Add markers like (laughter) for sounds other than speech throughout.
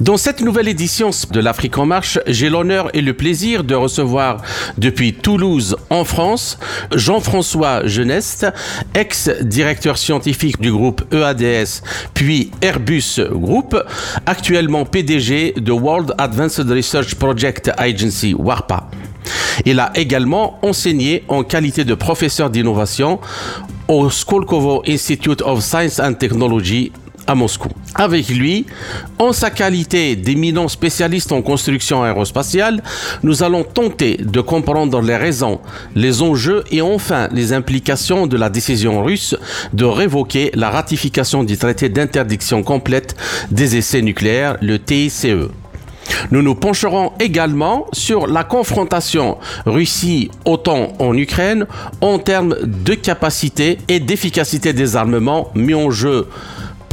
Dans cette nouvelle édition de l'Afrique en marche, j'ai l'honneur et le plaisir de recevoir depuis Toulouse en France Jean-François Geneste, ex-directeur scientifique du groupe EADS puis Airbus Group, actuellement PDG de World Advanced Research Project Agency WARPA. Il a également enseigné en qualité de professeur d'innovation au Skolkovo Institute of Science and Technology à Moscou. Avec lui, en sa qualité d'éminent spécialiste en construction aérospatiale, nous allons tenter de comprendre les raisons, les enjeux et enfin les implications de la décision russe de révoquer la ratification du traité d'interdiction complète des essais nucléaires, le TICE. Nous nous pencherons également sur la confrontation Russie-OTAN en Ukraine en termes de capacité et d'efficacité des armements mis en jeu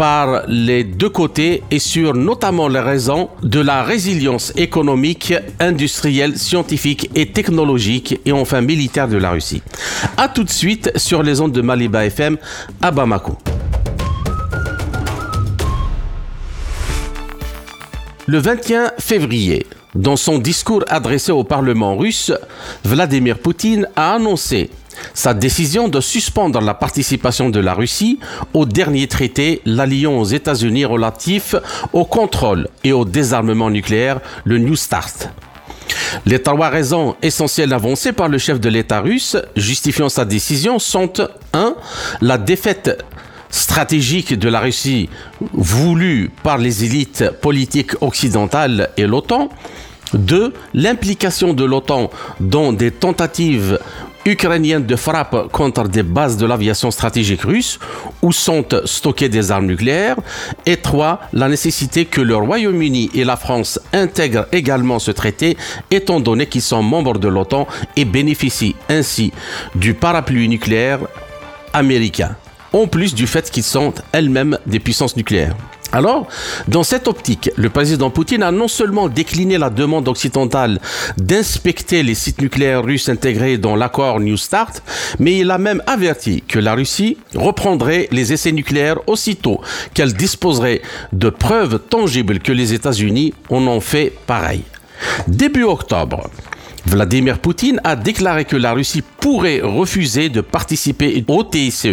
par les deux côtés et sur notamment les raisons de la résilience économique, industrielle, scientifique et technologique et enfin militaire de la Russie. A tout de suite sur les ondes de Maliba FM à Bamako. Le 21 février, dans son discours adressé au Parlement russe, Vladimir Poutine a annoncé sa décision de suspendre la participation de la Russie au dernier traité l'alliant aux États-Unis relatif au contrôle et au désarmement nucléaire, le New Start. Les trois raisons essentielles avancées par le chef de l'État russe justifiant sa décision sont 1. La défaite stratégique de la Russie voulue par les élites politiques occidentales et l'OTAN. 2. L'implication de l'OTAN dans des tentatives ukrainiennes de frappe contre des bases de l'aviation stratégique russe où sont stockées des armes nucléaires. Et 3. La nécessité que le Royaume-Uni et la France intègrent également ce traité étant donné qu'ils sont membres de l'OTAN et bénéficient ainsi du parapluie nucléaire américain en plus du fait qu'ils sont elles-mêmes des puissances nucléaires. Alors, dans cette optique, le président Poutine a non seulement décliné la demande occidentale d'inspecter les sites nucléaires russes intégrés dans l'accord New Start, mais il a même averti que la Russie reprendrait les essais nucléaires aussitôt qu'elle disposerait de preuves tangibles que les États-Unis en ont fait pareil. Début octobre, Vladimir Poutine a déclaré que la Russie pourrait refuser de participer au TICE.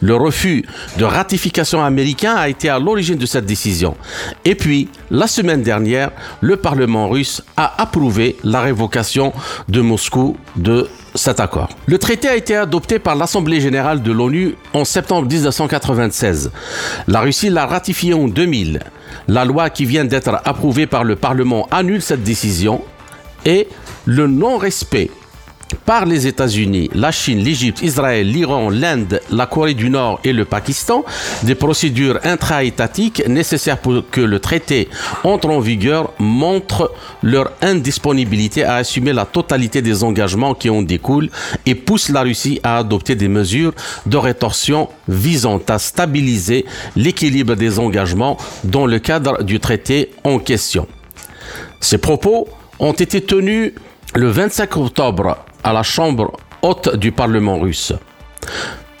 Le refus de ratification américain a été à l'origine de cette décision. Et puis, la semaine dernière, le Parlement russe a approuvé la révocation de Moscou de cet accord. Le traité a été adopté par l'Assemblée générale de l'ONU en septembre 1996. La Russie l'a ratifié en 2000. La loi qui vient d'être approuvée par le Parlement annule cette décision et le non-respect par les États-Unis, la Chine, l'Égypte, Israël, l'Iran, l'Inde, la Corée du Nord et le Pakistan des procédures intra-étatiques nécessaires pour que le traité entre en vigueur montrent leur indisponibilité à assumer la totalité des engagements qui en découlent et poussent la Russie à adopter des mesures de rétorsion visant à stabiliser l'équilibre des engagements dans le cadre du traité en question. Ces propos ont été tenus le 25 octobre à la Chambre haute du Parlement russe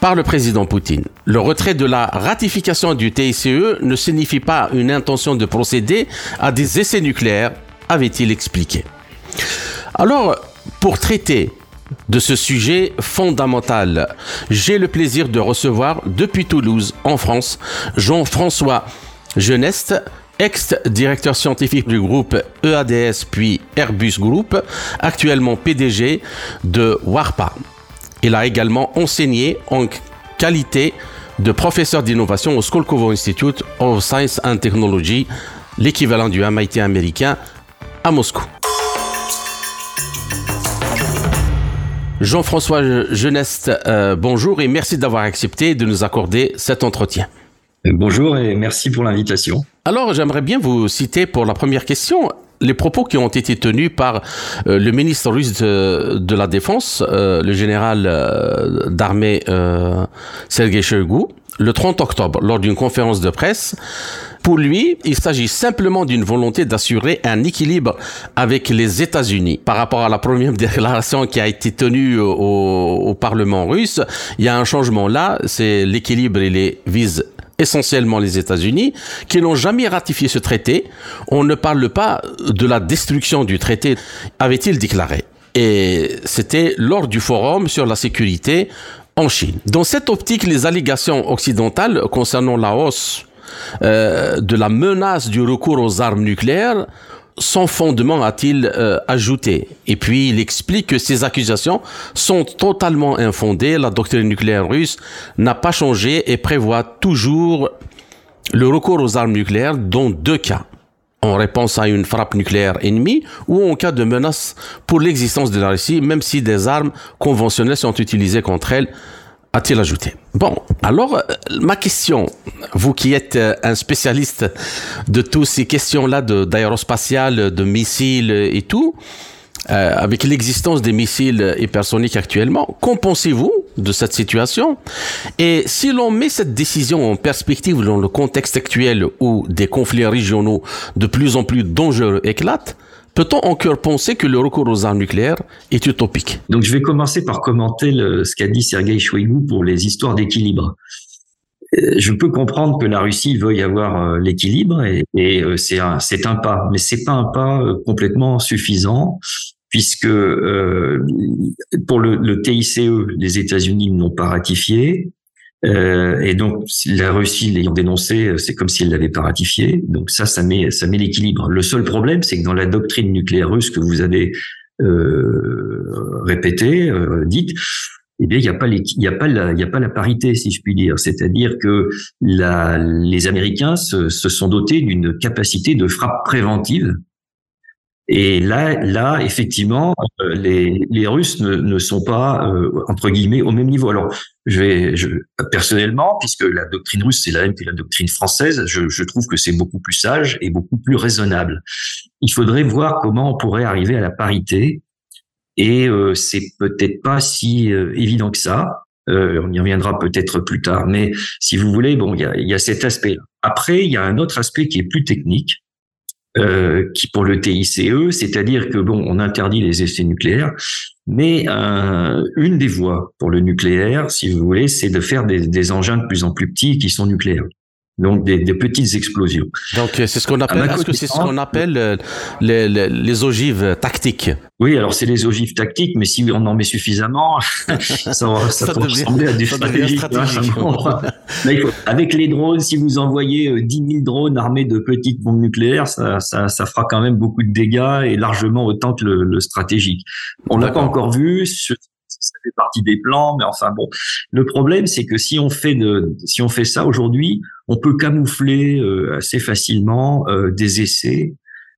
par le président Poutine. Le retrait de la ratification du TICE ne signifie pas une intention de procéder à des essais nucléaires, avait-il expliqué. Alors, pour traiter de ce sujet fondamental, j'ai le plaisir de recevoir depuis Toulouse, en France, Jean-François Geneste, ex-directeur scientifique du groupe EADS puis Airbus Group, actuellement PDG de WARPA. Il a également enseigné en qualité de professeur d'innovation au Skolkovo Institute of Science and Technology, l'équivalent du MIT américain, à Moscou. Jean-François Geneste, euh, bonjour et merci d'avoir accepté de nous accorder cet entretien. Bonjour et merci pour l'invitation. Alors, j'aimerais bien vous citer pour la première question les propos qui ont été tenus par euh, le ministre russe de, la Défense, euh, le général euh, d'armée Sergei Shoigu, le 30 octobre, lors d'une conférence de presse. Pour lui, il s'agit simplement d'une volonté d'assurer un équilibre avec les États-Unis. Par rapport à la première (laughs) déclaration qui a été tenue au, Parlement russe, il y a un changement là, c'est l'équilibre, il les vise essentiellement les États-Unis, qui n'ont jamais ratifié ce traité. On ne parle pas de la destruction du traité, avait-il déclaré. Et c'était lors du forum sur la sécurité en Chine. Dans cette optique, les allégations occidentales concernant la hausse euh, de la menace du recours aux armes nucléaires sans fondement, a-t-il euh, ajouté. Et puis, il explique que ces accusations sont totalement infondées. La doctrine nucléaire russe n'a pas changé et prévoit toujours le recours aux armes nucléaires dans deux cas. En réponse à une frappe nucléaire ennemie ou en cas de menace pour l'existence de la Russie, même si des armes conventionnelles sont utilisées contre elle a-t-il ajouté. Bon, alors, euh, ma question, vous qui êtes euh, un spécialiste de toutes ces questions-là d'aérospatial, de, missiles et tout, euh, avec l'existence des missiles hypersoniques actuellement, qu'en pensez-vous de cette situation? Et si l'on met cette décision en perspective dans le contexte actuel où des conflits régionaux de plus en plus dangereux éclatent, Peut-on encore penser que le recours aux armes nucléaires est utopique Donc je vais commencer par commenter ce qu'a dit Sergei Shoigu pour les histoires d'équilibre. Euh, je peux comprendre que la Russie veuille avoir euh, l'équilibre et, euh, c'est un, pas, mais c'est pas un pas complètement suffisant puisque pour le, le TICE, les États-Unis n'ont pas ratifié, euh, et donc la Russie l'ayant dénoncé, euh, c'est comme si elle l'avait pas ratifié. Donc ça, ça met ça met l'équilibre. Le seul problème, c'est que dans la doctrine nucléaire russe que vous avez euh, répétée, euh, dite, eh bien, il n'y a pas il y a pas la, il y a pas la parité, si je puis dire. C'est-à-dire que la, les Américains se, se sont dotés d'une capacité de frappe préventive et là, là, effectivement, euh, les, Russes ne, sont pas euh, entre guillemets au même niveau. Alors, je vais, je, personnellement, puisque la doctrine russe c'est la même que la doctrine française, je, je trouve que c'est beaucoup plus sage et beaucoup plus raisonnable. Il faudrait voir comment on pourrait arriver à la parité, et euh, c'est peut-être pas si euh, évident que ça. on y reviendra peut-être plus tard, mais si vous voulez, bon, il y a, y a cet aspect. -là. Après, il y a un autre aspect qui est plus technique euh, qui pour le TICE, c'est-à-dire que bon, on interdit les essais nucléaires, mais euh, une des voies pour le nucléaire, si vous voulez, c'est de faire des, des engins de plus en plus petits qui sont nucléaires donc des, des, petites explosions. Donc c'est ce qu'on appelle, est-ce que c'est ce qu'on appelle euh, les, les, les, ogives tactiques? Oui, alors c'est les ogives tactiques, mais si on en met suffisamment, (laughs) ça, ça, ça peut ressembler à du stratégique. avec les drones, si vous envoyez 10 euh, 000 drones armés de petites bombes nucléaires, ça, ça, ça, fera quand même beaucoup de dégâts et largement autant que le, le stratégique. On l'a pas encore vu ça fait partie des plans, mais enfin bon. Le problème, c'est que si on fait de, si on fait ça aujourd'hui, on peut camoufler euh, assez facilement euh, des essais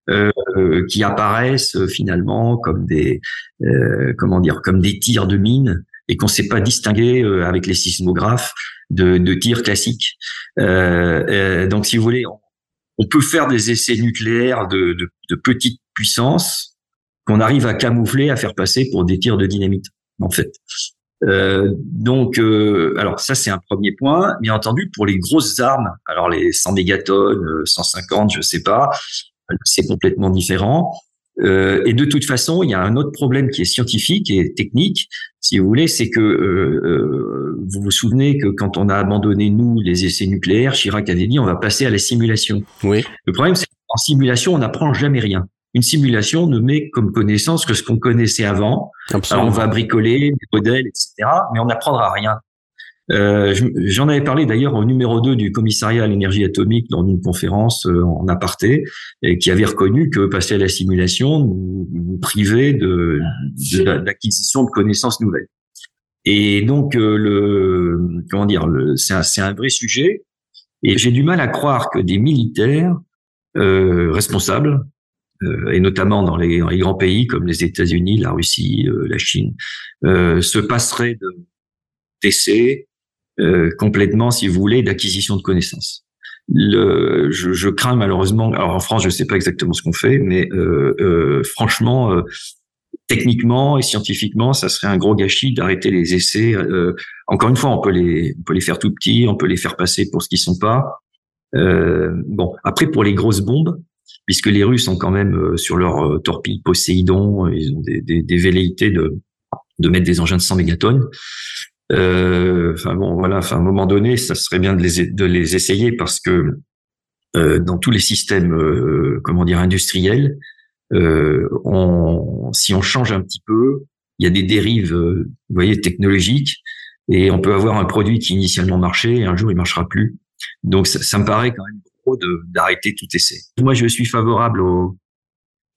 euh, qui apparaissent finalement comme des, comment dire, comme des tirs de mine et qu'on ne sait pas distinguer avec les sismographes de, de tirs classiques. donc, si vous voulez, on, peut faire des essais nucléaires de, de, de petite puissance qu'on arrive à camoufler, à faire passer pour des tirs de dynamite en fait. Euh, donc, euh, alors ça c'est un premier point. Bien entendu, pour les grosses armes, alors les 100 mégatonnes, 150, je sais pas, c'est complètement différent. Euh, et de toute façon, il y a un autre problème qui est scientifique et technique, si vous voulez, c'est que euh, euh, vous vous souvenez que quand on a abandonné nous les essais nucléaires, Chirac avait dit on va passer à la simulation. Oui. Le problème, c'est qu'en simulation, on n'apprend jamais rien une simulation ne met comme connaissance que ce qu'on connaissait avant. on va bricoler des modèles, etc., mais on n'apprendra rien. Euh, J'en avais parlé d'ailleurs au numéro 2 du commissariat à l'énergie atomique dans une conférence euh, en aparté, et qui avait reconnu que passer à la simulation nous, nous privait de, l'acquisition de, connaissances nouvelles. Et donc euh, le comment dire, c'est un, un, vrai sujet. Et j'ai du mal à croire que des militaires euh, responsables et notamment dans les, dans les, grands pays comme les États-Unis, la Russie, euh, la Chine, euh, se passerait d'essais complètement, si vous voulez, d'acquisition de connaissances. le, je, je, crains malheureusement. Alors en France, je sais pas exactement ce qu'on fait, mais euh, euh, franchement, euh, techniquement et scientifiquement, ça serait un gros gâchis d'arrêter les essais. Euh, encore une fois, on peut les, on peut les faire tout petits, on peut les faire passer pour ce qu'ils sont pas. bon, après pour les grosses bombes, puisque les Russes ont quand même sur leur torpille Poséidon, ils ont des, des, des velléités de de mettre des engins de 100 mégatonnes. Euh, enfin bon, voilà. Enfin, à un moment donné, ça serait bien de les de les essayer parce que euh, dans tous les systèmes, euh, comment dire, industriels, on, si on change un petit peu, il y a des dérives, vous voyez, technologiques, et on peut avoir un produit qui initialement marchait et un jour il marchera plus. Donc ça, ça me paraît quand même d'arrêter tout essai. Moi, je suis favorable aux,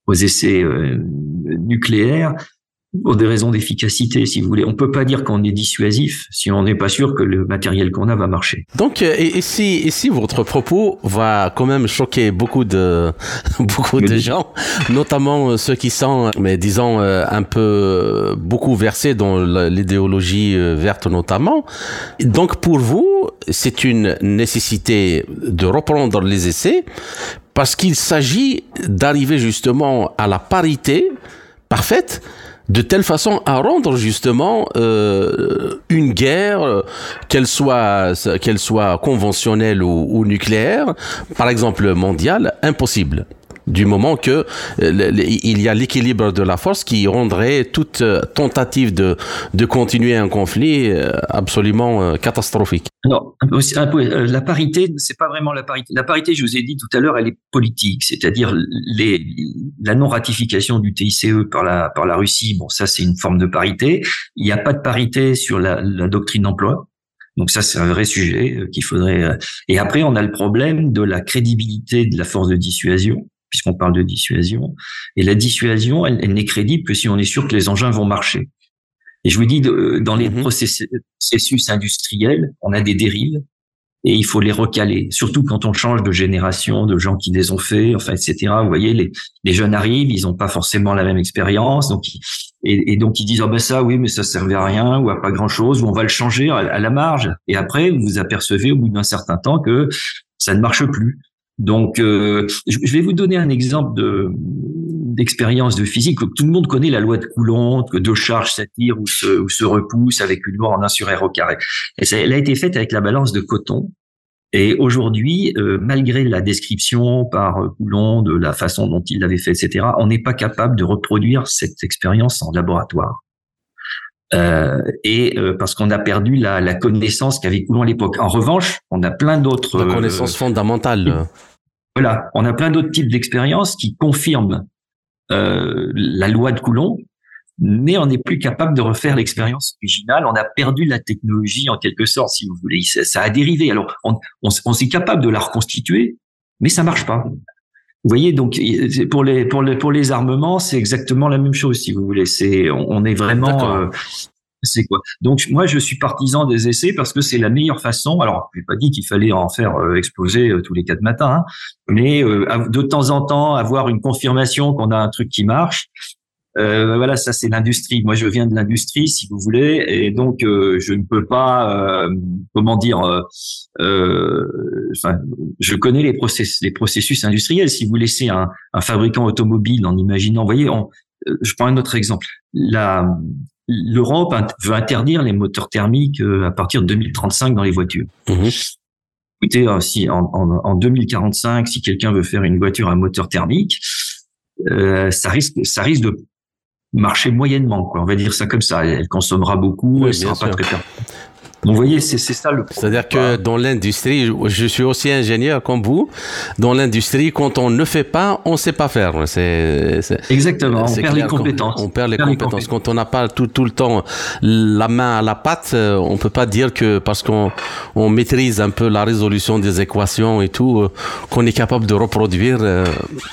aux essais nucléaires pour des raisons d'efficacité, si vous voulez. On peut pas dire qu'on est dissuasif si on n'est pas sûr que le matériel qu'on a va marcher. Donc, euh, et, si, et si votre propos va quand même choquer beaucoup de (laughs) beaucoup de gens, notamment euh, ceux qui sont, mais disons, euh, un peu beaucoup versés dans l'idéologie verte notamment. Donc, pour vous, c'est une nécessité de reprendre les essais parce qu'il s'agit d'arriver justement à la parité parfaite de telle façon à rendre justement euh, une guerre, qu'elle soit qu'elle soit conventionnelle ou, ou nucléaire, par exemple mondiale, impossible du moment que euh, il y a l'équilibre de la force qui rendrait toute euh, tentative de, de continuer un conflit euh, absolument catastrophique. Non, la parité, c'est pas vraiment la parité. La parité, je vous ai dit tout à l'heure, elle est politique, c'est-à-dire les, la non-ratification du TICE par la, par la Russie. Bon, ça, c'est une forme de parité. Il n'y a pas de parité sur la, la doctrine d'emploi. Donc ça, c'est un vrai sujet qu'il faudrait. Et après, on a le problème de la crédibilité de la force de dissuasion puisqu'on parle de dissuasion. Et la dissuasion, elle, n'est crédible que si on est sûr que les engins vont marcher. Et je vous dis, dans les mhm. processus industriels, on a des dérives et il faut les recaler. Surtout quand on change de génération, de gens qui les ont fait, enfin, etc. Vous voyez, les, les jeunes arrivent, ils n'ont pas forcément la même expérience, donc et, et, donc ils disent oh ben ça oui mais ça servait à rien ou à pas grand chose ou on va le changer à la marge. Et après vous vous apercevez au bout d'un certain temps que ça ne marche plus. Donc, euh, je vais vous donner un exemple de d'expérience de physique. Tout le monde connaît la loi de Coulomb, que deux charges s'attirent ou se, ou se repoussent avec une loi en 1 sur R au carré. Et ça, elle a été faite avec la balance de coton. Et aujourd'hui, euh, malgré la description par Coulomb de la façon dont il l'avait fait, etc., on n'est pas capable de reproduire cette expérience en laboratoire. Euh, et euh, parce qu'on a perdu la, la connaissance qu'avait Coulomb à l'époque. En revanche, on a plein d'autres... La connaissance fondamentale. Voilà, on a plein d'autres types d'expériences qui confirment euh, la loi de Coulomb, mais on n'est plus capable de refaire l'expérience originale. On a perdu la technologie en quelque sorte, si vous voulez. Ça, a dérivé. Alors, on, on, on est capable de la reconstituer, mais ça marche pas. Vous voyez, donc pour les pour les pour les armements, c'est exactement la même chose, si vous voulez. C'est on, est vraiment euh, c'est quoi Donc moi je suis partisan des essais parce que c'est la meilleure façon. Alors je n'ai pas dit qu'il fallait en faire euh, exploser euh, tous les quatre matins, hein, mais euh, de temps en temps avoir une confirmation qu'on a un truc qui marche. voilà, ça c'est l'industrie. Moi je viens de l'industrie, si vous voulez, et donc je ne peux pas, comment dire, enfin je connais les process, les processus industriels. Si vous laissez un, un fabricant automobile en imaginant, voyez, on, je prends un autre exemple. La, l'Europe veut interdire les moteurs thermiques euh, à partir de 2035 dans les voitures. Mmh. Écoutez, euh, si en, 2045, si quelqu'un veut faire une voiture à moteur thermique, euh, ça risque, ça risque de marcher moyennement, quoi. On va dire ça comme ça. Elle consommera beaucoup, elle sera pas très vous voyez, c'est ça le C'est-à-dire que dans l'industrie, je suis aussi ingénieur comme vous. Dans l'industrie, quand on ne fait pas, on ne sait pas faire. C'est exactement. On perd les compétences. On, perd les, compétences. Quand on n'a pas tout, tout le temps la main à la pâte, on peut pas dire que parce qu'on on maîtrise un peu la résolution des équations et tout, euh, qu'on est capable de reproduire. Euh,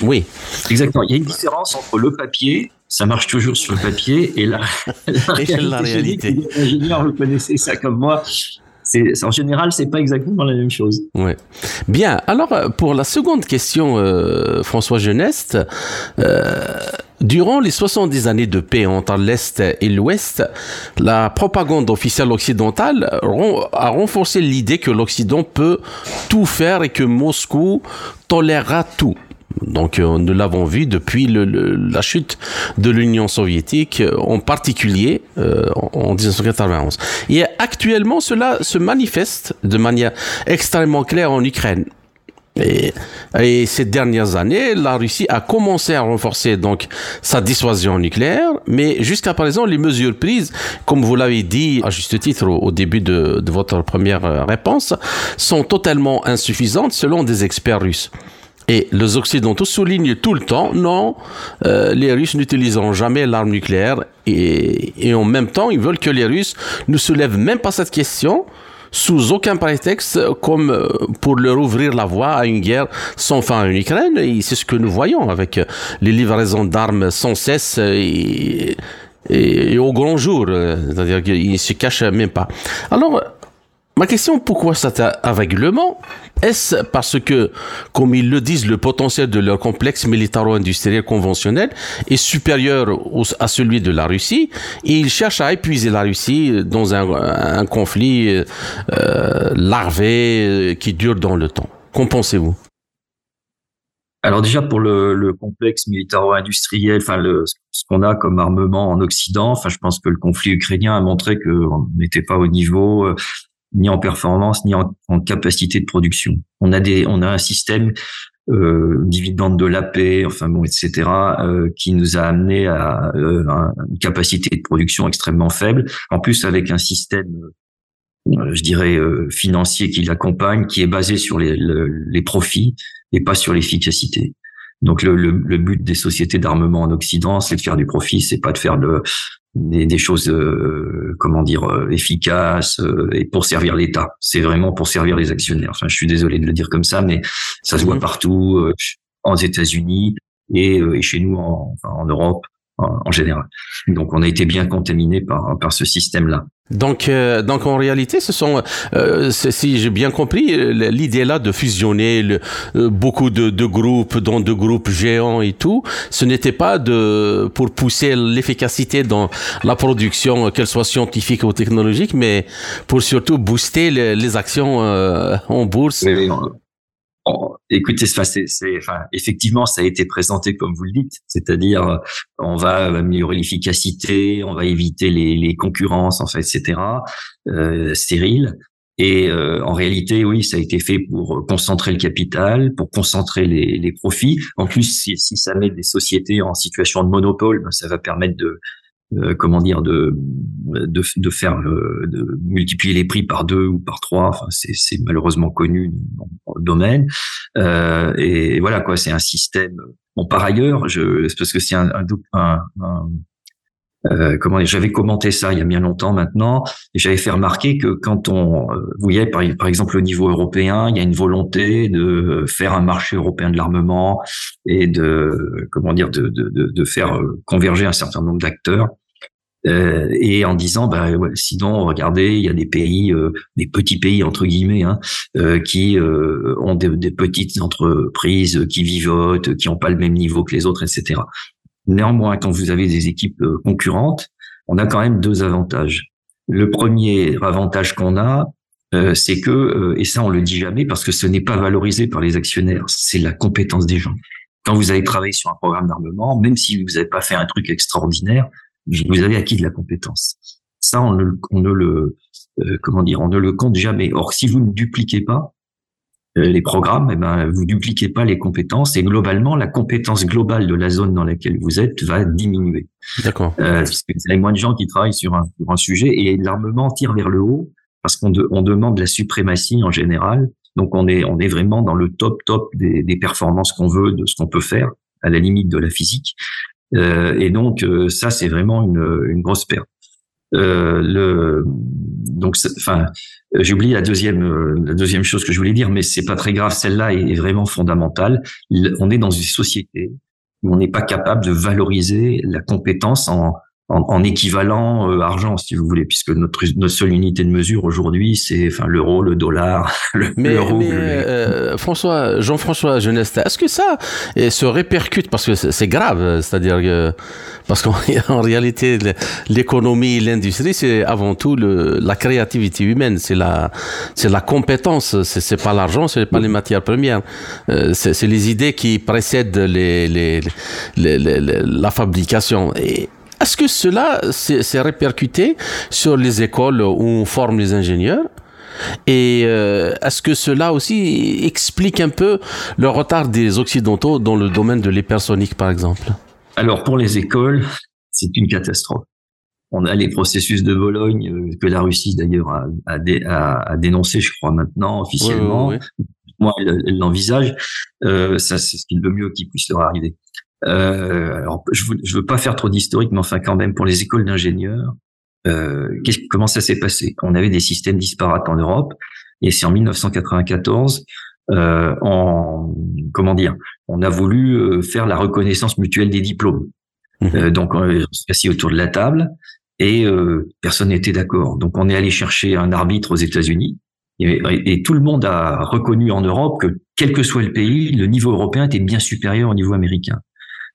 oui. Exactement. Il y a une différence entre le papier ça marche toujours sur le papier et la, (laughs) la, réalité. L'ingénieur, vous connaissez ça comme moi. En général, c'est pas exactement la même chose. Ouais. Bien. Alors, euh, pour la seconde question, euh, François Geneste, euh, Durant les 70 années de paix entre l'Est et l'Ouest, la propagande officielle occidentale a renforcé l'idée que l'Occident peut tout faire et que Moscou tolérera tout. Donc euh, nous l'avons vu depuis la chute de l'Union soviétique, euh, en particulier euh, en 1991. Et actuellement, cela se manifeste de manière extrêmement claire en Ukraine. Et, ces dernières années, la Russie a commencé à renforcer donc sa dissuasion nucléaire, mais jusqu'à présent, les mesures prises, comme vous l'avez dit à juste titre au, début de, votre première réponse, sont totalement insuffisantes selon des experts russes. Et les Occidentaux soulignent tout le temps, non, euh, les Russes n'utiliseront jamais l'arme nucléaire et, et, en même temps, ils veulent que les Russes ne soulèvent même pas cette question sous aucun prétexte comme euh, pour leur ouvrir la voie à une guerre sans fin en Ukraine. Et c'est ce que nous voyons avec les livraisons d'armes sans cesse et, et, au grand jour. C'est-à-dire qu'ils ne se cachent même pas. Alors, Ma question, pourquoi cet aveuglement Est-ce parce que, comme ils le disent, le potentiel de leur complexe militaro-industriel conventionnel est supérieur à celui de la Russie et ils cherchent à épuiser la Russie dans un, conflit euh, larvé euh, qui dure dans le temps Qu'en pensez-vous? Alors déjà pour le, complexe militaro-industriel, enfin ce qu'on a comme armement en Occident, enfin je pense que le conflit ukrainien a montré qu'on n'était pas au niveau. Ni en performance, ni en, capacité de production. On a des, on a un système euh, dividende de la paix, enfin bon, etc., euh, qui nous a amené à euh, une capacité de production extrêmement faible. En plus, avec un système, euh, je dirais, euh, financier qui l'accompagne, qui est basé sur les, les profits et pas sur l'efficacité. Donc le, le, le, but des sociétés d'armement en Occident, c'est de faire du profit, c'est pas de faire de, des, des choses, euh, comment dire, euh, efficaces euh, et pour servir l'État. C'est vraiment pour servir les actionnaires. Enfin, je suis désolé de le dire comme ça, mais ça se voit mhm. partout, en États-Unis et, et, chez nous en, en Europe en, général. Donc, on a été bien contaminé par, par ce système-là. Donc, euh, donc en réalité, ce sont, euh, si j'ai bien compris, l'idée là de fusionner le, euh, beaucoup de, de, groupes, dont de groupes géants et tout, ce n'était pas de pour pousser l'efficacité dans la production, qu'elle soit scientifique ou technologique, mais pour surtout booster les, les actions en bourse. Oui, écoutez, c'est, enfin, effectivement, ça a été présenté comme vous le dites, c'est-à-dire on va améliorer l'efficacité, on va éviter les, concurrences, en etc. Euh, stériles. Et euh, en réalité, oui, ça a été fait pour concentrer le capital, pour concentrer les, profits. En plus, si, si, ça met des sociétés en situation de monopole, ben, ça va permettre de, euh, comment dire de de, de faire le, de multiplier les prix par deux ou par trois. Enfin c'est malheureusement connu dans, le domaine. Euh, et voilà quoi c'est un système. Bon par ailleurs je parce que c'est un, un, un euh, comment j'avais commenté ça il y a bien longtemps maintenant et j'avais fait remarquer que quand on euh, vous voyez par, par, exemple au niveau européen il y a une volonté de faire un marché européen de l'armement et de comment dire de, de, de faire euh, converger un certain nombre d'acteurs euh, et en disant bah sinon regardez il y a des pays euh, des petits pays entre guillemets hein, euh, qui ont des, des, petites entreprises qui vivotent qui n'ont pas le même niveau que les autres etc Néanmoins, quand vous avez des équipes euh, concurrentes, on a quand même deux avantages. Le premier avantage qu'on a, euh, c'est que, euh, et ça on le dit jamais parce que ce n'est pas valorisé par les actionnaires, c'est la compétence des gens. Quand vous avez travaillé sur un programme d'armement, même si vous n'avez pas fait un truc extraordinaire, vous avez acquis de la compétence. Ça, on ne, on ne le, comment dire, on ne le compte jamais. Or, si vous ne dupliquez pas, euh, les programmes, eh ben, vous dupliquez pas les compétences et globalement, la compétence globale de la zone dans laquelle vous êtes va diminuer. D'accord. Euh, parce que y a moins de gens qui travaillent sur un, sur un sujet et l'armement tire vers le haut parce qu'on on demande la suprématie en général. Donc on est on est vraiment dans le top top des, des performances qu'on veut, de ce qu'on peut faire à la limite de la physique. Euh, et donc euh, ça c'est vraiment une, une grosse perte. Euh, le donc enfin j'ai oublié la deuxième euh, la deuxième chose que je voulais dire mais c'est pas très grave celle-là est, vraiment fondamentale. On est dans une société où on n'est pas capable de valoriser la compétence en en, équivalent euh, argent, si vous voulez, puisque notre, notre seule unité de mesure aujourd'hui, c'est enfin l'euro, le dollar, (laughs) le mais, mais euh, François, Jean-François Jeunesse, est-ce que ça se répercute parce que c'est grave, c'est-à-dire que parce qu'en (laughs) réalité, l'économie, l'industrie, c'est avant tout le, la créativité humaine, c'est la, c'est la compétence, c'est pas l'argent, c'est pas les matières premières, euh, c'est les idées qui précèdent les, les, les, la fabrication. Et est-ce que cela s'est répercuté sur les écoles où on forme les ingénieurs? Et euh, est-ce que cela aussi explique un peu le retard des Occidentaux dans le domaine de l'hypersonique, par exemple? Alors, pour les écoles, c'est une catastrophe. On a les processus de Bologne, euh, que la Russie d'ailleurs a, a, dénoncé, je crois, maintenant, officiellement. Moi, elle l'envisage. Euh, ça, c'est ce qui est le mieux qui puisse leur arriver. Euh, alors, je veux, veux pas faire trop d'historique, mais enfin quand même pour les écoles d'ingénieurs, euh, comment ça s'est passé? On avait des systèmes disparates en Europe, et c'est en 1994, euh, en comment dire, on a voulu euh, faire la reconnaissance mutuelle des diplômes. Mmh. Euh, donc on s'est assis autour de la table et euh, personne n'était d'accord. Donc on est allé chercher un arbitre aux États-Unis et, et, tout le monde a reconnu en Europe que quel que soit le pays, le niveau européen était bien supérieur au niveau américain.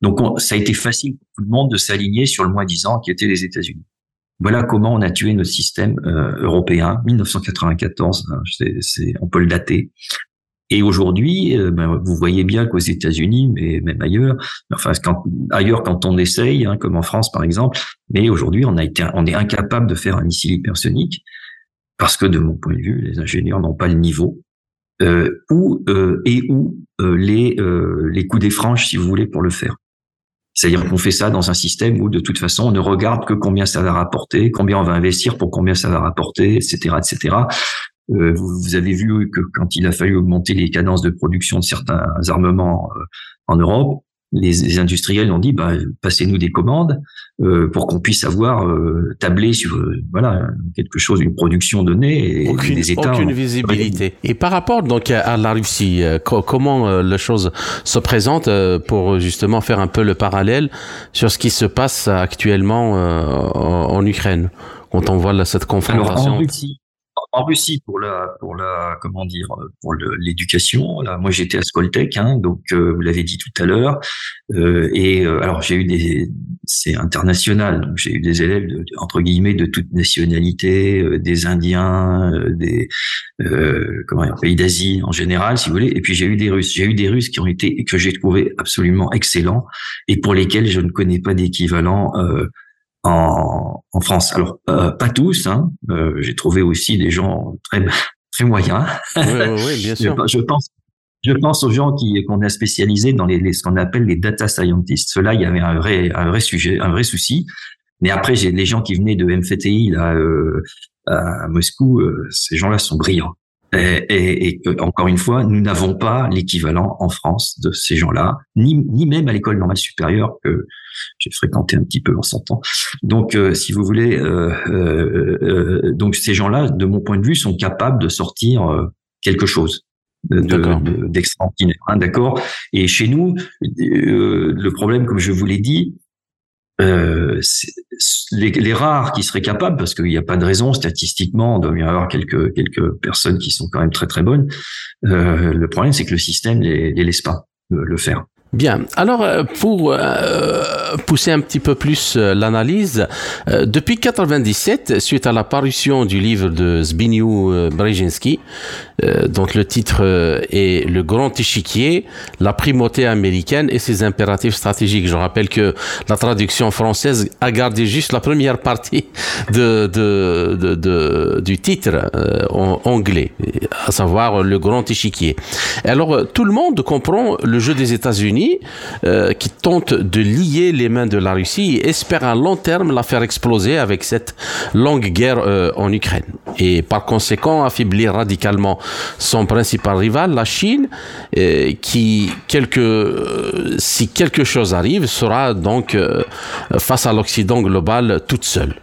Donc, ça a été facile pour tout le monde de s'aligner sur le moins disant qui était les États-Unis. Voilà comment on a tué notre système euh, européen, 1994, hein, on peut le dater. Et aujourd'hui, euh, ben, vous voyez bien qu'aux États-Unis, mais même ailleurs, enfin ailleurs quand on essaye, hein, comme en France par exemple, mais aujourd'hui on on est incapable de faire un missile hypersonique parce que de mon point de vue, les ingénieurs n'ont pas le niveau euh, ou et où les les coups des franges, si vous voulez, pour le faire. C'est-à-dire qu'on fait ça dans un système où de toute façon on ne regarde que combien ça va rapporter, combien on va investir pour combien ça va rapporter, etc., etc. Euh, vous, avez vu que quand il a fallu augmenter les cadences de production de certains armements euh, en Europe, les, industriels ont dit bah, passez-nous des commandes euh, pour qu'on puisse avoir euh, tablé sur euh, voilà quelque chose, une production donnée et aucune, des États aucune visibilité. Et par rapport donc à, la Russie, comment la chose se présente pour justement faire un peu le parallèle sur ce qui se passe actuellement en, Ukraine quand on voit cette confrontation. en en Russie pour la pour la comment dire pour l'éducation. Moi j'étais à Skoltech, hein, donc euh, vous l'avez dit tout à l'heure. Euh, et euh, alors j'ai eu des c'est international, donc j'ai eu des élèves entre guillemets de toute nationalité, euh, des Indiens, des comment dire pays d'Asie en général, si vous voulez. Et puis j'ai eu des Russes. J'ai eu des Russes qui ont été que j'ai trouvé absolument excellents et pour lesquels je ne connais pas d'équivalent en, en France. Alors euh, pas tous, hein. Euh, j'ai trouvé aussi des gens très très moyens. Oui, oui, (laughs) bien sûr. je, pense je pense aux gens qui qu'on a spécialisés dans les, les ce qu'on appelle les data scientists. Cela, il y avait un vrai un vrai sujet, un vrai souci. Mais après, j'ai des gens qui venaient de MFTI là euh, à Moscou. Euh, ces gens-là sont brillants. Et, et, et, encore une fois, nous n'avons pas l'équivalent en France de ces gens-là, ni, ni même à l'école normale supérieure que j'ai fréquenté un petit peu en temps. Donc, euh, si vous voulez, euh, euh, euh, donc ces gens-là, de mon point de vue, sont capables de sortir euh, quelque chose d'extraordinaire. De, hein, D'accord? Et chez nous, le problème, comme je vous l'ai dit, euh, les, les, rares qui seraient capables, parce qu'il n'y a pas de raison statistiquement, il doit y avoir quelques quelques personnes qui sont quand même très très bonnes. Euh, le problème, c'est que le système les, les laisse pas le faire. Bien. Alors, euh, pour euh, pousser un petit peu plus euh, l'analyse, depuis 97, suite à la parution du livre de Zbigniew Brzezinski, dont le titre est Le Grand Échiquier, la primauté américaine et ses impératifs stratégiques. Je rappelle que la traduction française a gardé juste la première partie du titre en anglais, à savoir Le Grand Échiquier. Alors, tout le monde comprend le jeu des États-Unis euh, qui tente de lier les mains de la Russie et espère à long terme la faire exploser avec cette longue guerre euh, en Ukraine. Et par conséquent, affaiblir radicalement son principal rival, la Chine, euh, qui, quelque, si quelque chose arrive, sera donc face à l'Occident global toute seule.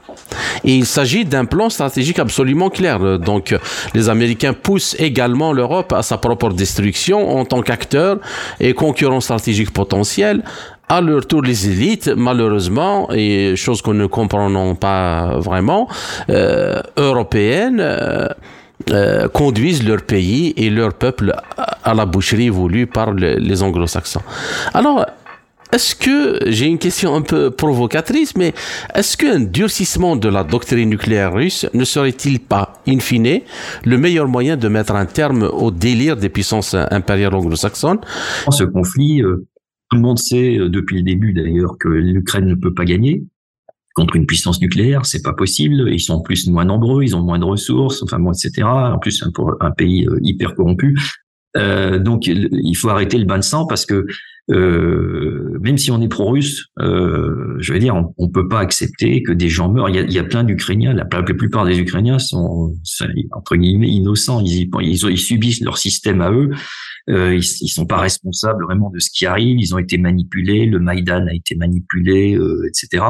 Il s'agit d'un plan stratégique absolument clair. Donc, les Américains poussent également l'Europe à sa propre destruction en tant qu'acteur et concurrent stratégique potentiel à leur tour les élites, malheureusement, et chose que nous ne comprenons pas vraiment, euh, européennes, euh, euh, conduisent leur pays et leur peuple à la boucherie voulue par les anglo-saxons. Alors, est-ce que, j'ai une question un peu provocatrice, mais est-ce qu'un durcissement de la doctrine nucléaire russe ne serait-il pas, in fine, le meilleur moyen de mettre un terme au délire des puissances impériales anglo-saxonnes? Ce conflit, euh, tout le monde sait euh, depuis le début d'ailleurs que l'Ukraine ne peut pas gagner contre une puissance nucléaire, c'est pas possible. Ils sont plus moins nombreux, ils ont moins de ressources, enfin bon, etc. En plus, pour un pays euh, hyper corrompu. Euh, donc, il faut arrêter le bain de sang parce que euh, même si on est pro-russe, je veux dire, on, on peut pas accepter que des gens meurent. Il y a, plein d'Ukrainiens. La, plupart des Ukrainiens sont, entre guillemets ils, ils, subissent leur système à eux. Euh, ils, ils sont pas responsables vraiment de ce qui arrive. Ils ont été manipulés. Le Maïdan a été manipulé, euh, etc.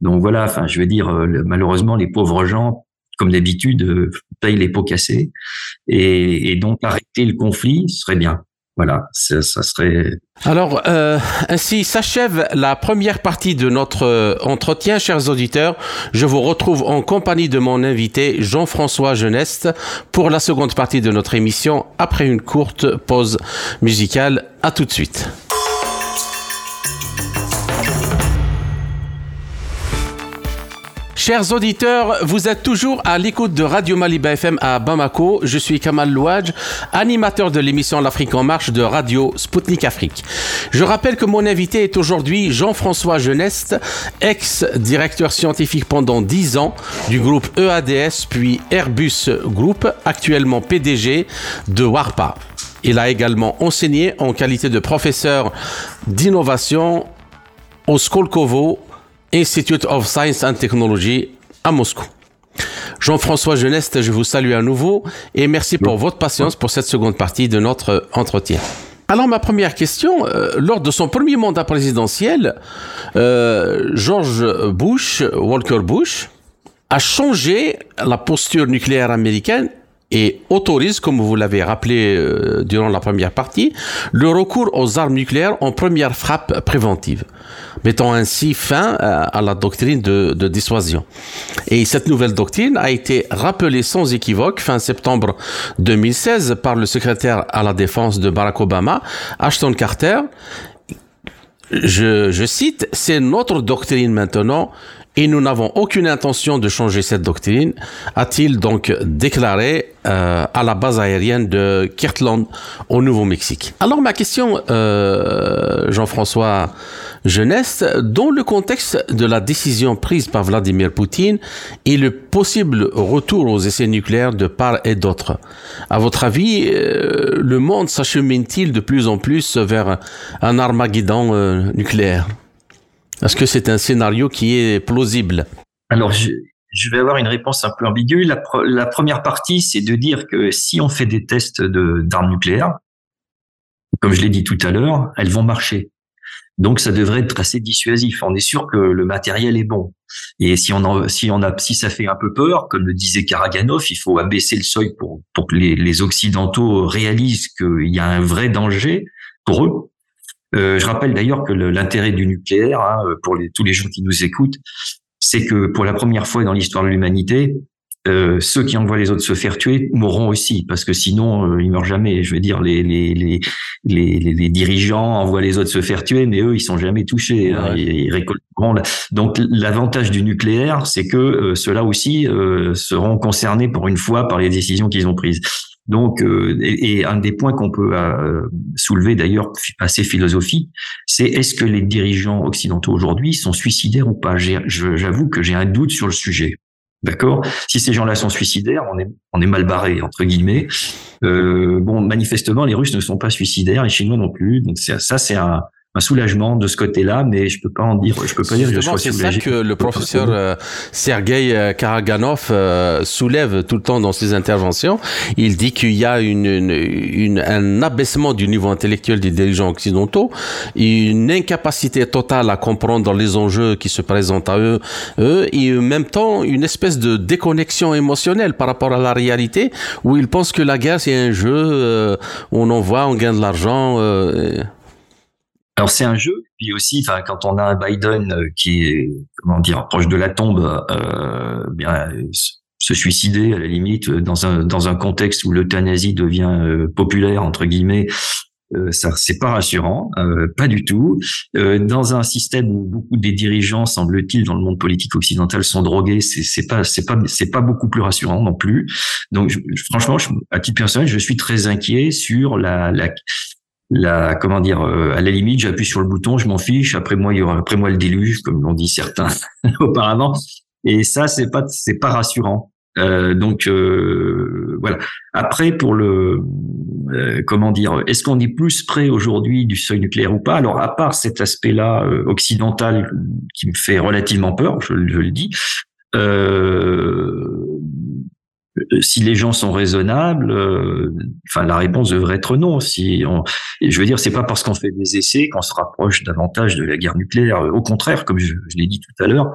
Donc voilà. Enfin, je veux dire, euh, malheureusement, les pauvres gens comme d'habitude, euh, paye les pots cassés. Et, et, donc, arrêter le conflit serait bien. Voilà, ça, serait. Alors, euh, ainsi s'achève la première partie de notre euh, entretien, chers auditeurs. Je vous retrouve en compagnie de mon invité Jean-François Geneste pour la seconde partie de notre émission après une courte pause musicale. À tout de suite. Chers auditeurs, vous êtes toujours à l'écoute de Radio Maliba FM à Bamako. Je suis Kamal Louadj, animateur de l'émission L'Afrique en marche de Radio Sputnik Afrique. Je rappelle que mon invité est aujourd'hui Jean-François Geneste, ex-directeur scientifique pendant 10 ans du groupe EADS puis Airbus Group, actuellement PDG de Warpa. Il a également enseigné en qualité de professeur d'innovation au Skolkovo Institute of Science and Technology à Moscou. Jean-François Geneste, je vous salue à nouveau et merci pour votre patience pour cette seconde partie de notre entretien. Alors ma première question, euh, lors de son premier mandat présidentiel, euh, George Bush, Walker Bush, a changé la posture nucléaire américaine et autorise, comme vous l'avez rappelé euh, durant la première partie, le recours aux armes nucléaires en première frappe préventive, mettant ainsi fin euh, à la doctrine de, dissuasion. Et cette nouvelle doctrine a été rappelée sans équivoque fin septembre 2016 par le secrétaire à la défense de Barack Obama, Ashton Carter. Je cite, c'est notre doctrine maintenant et nous n'avons aucune intention de changer cette doctrine, a-t-il donc déclaré euh, à la base aérienne de Kirtland au Nouveau-Mexique. Alors ma question, euh, Jean-François Jeunesse, dans le contexte de la décision prise par Vladimir Poutine et le possible retour aux essais nucléaires de part et d'autre, à votre avis, euh, le monde s'achemine-t-il de plus en plus vers un Armageddon euh, nucléaire? Est-ce que c'est un scénario qui est plausible? Alors, je, vais avoir une réponse un peu ambiguë. La, première partie, c'est de dire que si on fait des tests d'armes nucléaires, comme je l'ai dit tout à l'heure, elles vont marcher. Donc, ça devrait être assez dissuasif. On est sûr que le matériel est bon. Et si on si ça fait un peu peur, comme le disait Karaganov, il faut abaisser le seuil pour, que les Occidentaux réalisent qu'il y a un vrai danger pour eux. Euh, je rappelle d'ailleurs que l'intérêt du nucléaire, hein, pour les, tous les gens qui nous écoutent, c'est que pour la première fois dans l'histoire de l'humanité, euh, ceux qui envoient les autres se faire tuer mourront aussi, parce que sinon euh, ils meurent jamais. Je veux dire, les les, les les, les, dirigeants envoient les autres se faire tuer, mais eux ils sont jamais touchés. Hein, ils. Donc l'avantage du nucléaire, c'est que euh, ceux-là aussi euh, seront concernés pour une fois par les décisions qu'ils ont prises. Donc, euh, et, un des points qu'on peut euh, soulever d'ailleurs assez philosophique, c'est est-ce que les dirigeants occidentaux aujourd'hui sont suicidaires ou pas? J'avoue que j'ai un doute sur le sujet. D'accord? Si ces gens-là sont suicidaires, on est, on est mal barré, entre guillemets. Euh, bon, manifestement, les Russes ne sont pas suicidaires, les Chinois non plus. Donc ça, c'est un, un soulagement de ce côté-là, mais je peux pas en dire, je peux pas dire que je sois soulagé. C'est ça que le professeur euh, Sergei euh, Karaganov euh, soulève tout le temps dans ses interventions. Il dit qu'il y a une, une, un abaissement du niveau intellectuel des dirigeants occidentaux, une incapacité totale à comprendre les enjeux qui se présentent à eux, eux et en même temps une espèce de déconnexion émotionnelle par rapport à la réalité, où ils pensent que la guerre c'est un jeu, où on en voit, on gagne de l'argent. Alors c'est un jeu, puis aussi, enfin, quand on a un Biden qui est, comment dire, proche de la tombe, euh, bien se suicider à la limite dans un dans un contexte où l'euthanasie devient populaire entre guillemets euh, ça c'est pas rassurant, euh, pas du tout. Euh, dans un système où beaucoup des dirigeants, semble-t-il, dans le monde politique occidental, sont drogués, c'est, pas c'est pas c'est pas beaucoup plus rassurant non plus. Donc franchement, à titre personnel, je suis très inquiet sur la, la la comment dire à la limite j'appuie sur le bouton je m'en fiche. Après moi il y aura après moi le déluge comme l'ont dit certains (laughs) auparavant. Et ça c'est pas c'est pas rassurant. Euh, donc euh, voilà. Après, pour le euh, comment dire, est-ce qu'on est plus près aujourd'hui du seuil nucléaire ou pas? Alors, à part cet aspect-là occidental qui me fait relativement peur, je, je le dis, euh, si les gens sont raisonnables, euh, enfin la réponse devrait être non. Si on, je veux dire, c'est pas parce qu'on fait des essais qu'on se rapproche davantage de la guerre nucléaire. Au contraire, comme je, l'ai dit tout à l'heure,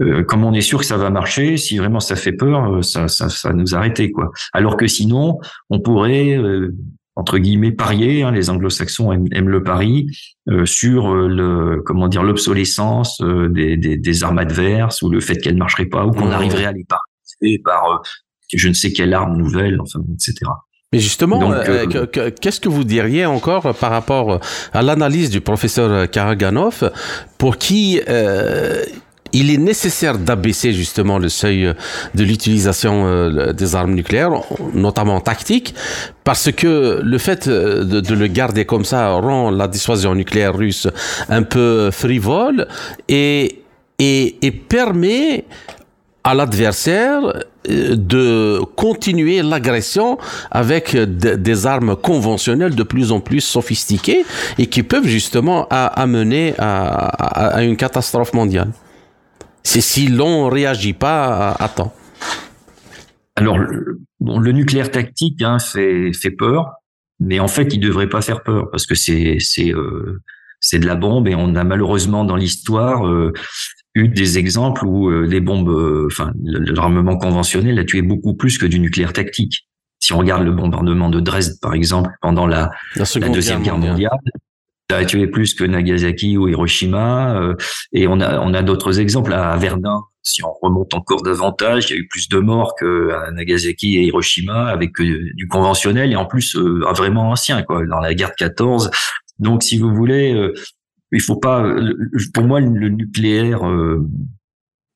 euh, comme on est sûr que ça va marcher, si vraiment ça fait peur, ça, ça, ça nous arrêter quoi. Alors que sinon, on pourrait entre guillemets parier. Hein, les Anglo-Saxons aiment, le pari sur le comment dire l'obsolescence des, des, des, armes adverses ou le fait qu'elles ne marcheraient pas ou qu'on arriverait à les parer par je ne sais quelle arme nouvelle, enfin, etc. Mais justement, euh, euh, qu'est-ce que vous diriez encore par rapport à l'analyse du professeur Karaganov, pour qui euh, il est nécessaire d'abaisser justement le seuil de l'utilisation des armes nucléaires, notamment tactiques, parce que le fait de, le garder comme ça rend la dissuasion nucléaire russe un peu frivole et, et, et permet à l'adversaire euh, de continuer l'agression avec des armes conventionnelles de plus en plus sophistiquées et qui peuvent justement amener à, une catastrophe mondiale. C'est si l'on ne réagit pas à, temps. Alors, le, nucléaire tactique hein, fait, fait peur, mais en fait, il devrait pas faire peur parce que euh, c'est de la bombe et on a malheureusement dans l'histoire euh, eu des exemples où euh, les bombes, euh, enfin l'armement conventionnel a tué beaucoup plus que du nucléaire tactique. Si on regarde le bombardement de Dresde, par exemple, pendant la, la, deuxième guerre mondiale, ça a tué plus que Nagasaki ou Hiroshima. Euh, et on a, on a d'autres exemples à Verdun. Si on remonte encore davantage, il y a eu plus de morts qu'à Nagasaki et Hiroshima avec du conventionnel et en plus un vraiment ancien, quoi, dans la guerre de 14. Donc, si vous voulez, il faut pas. Pour moi, le nucléaire euh,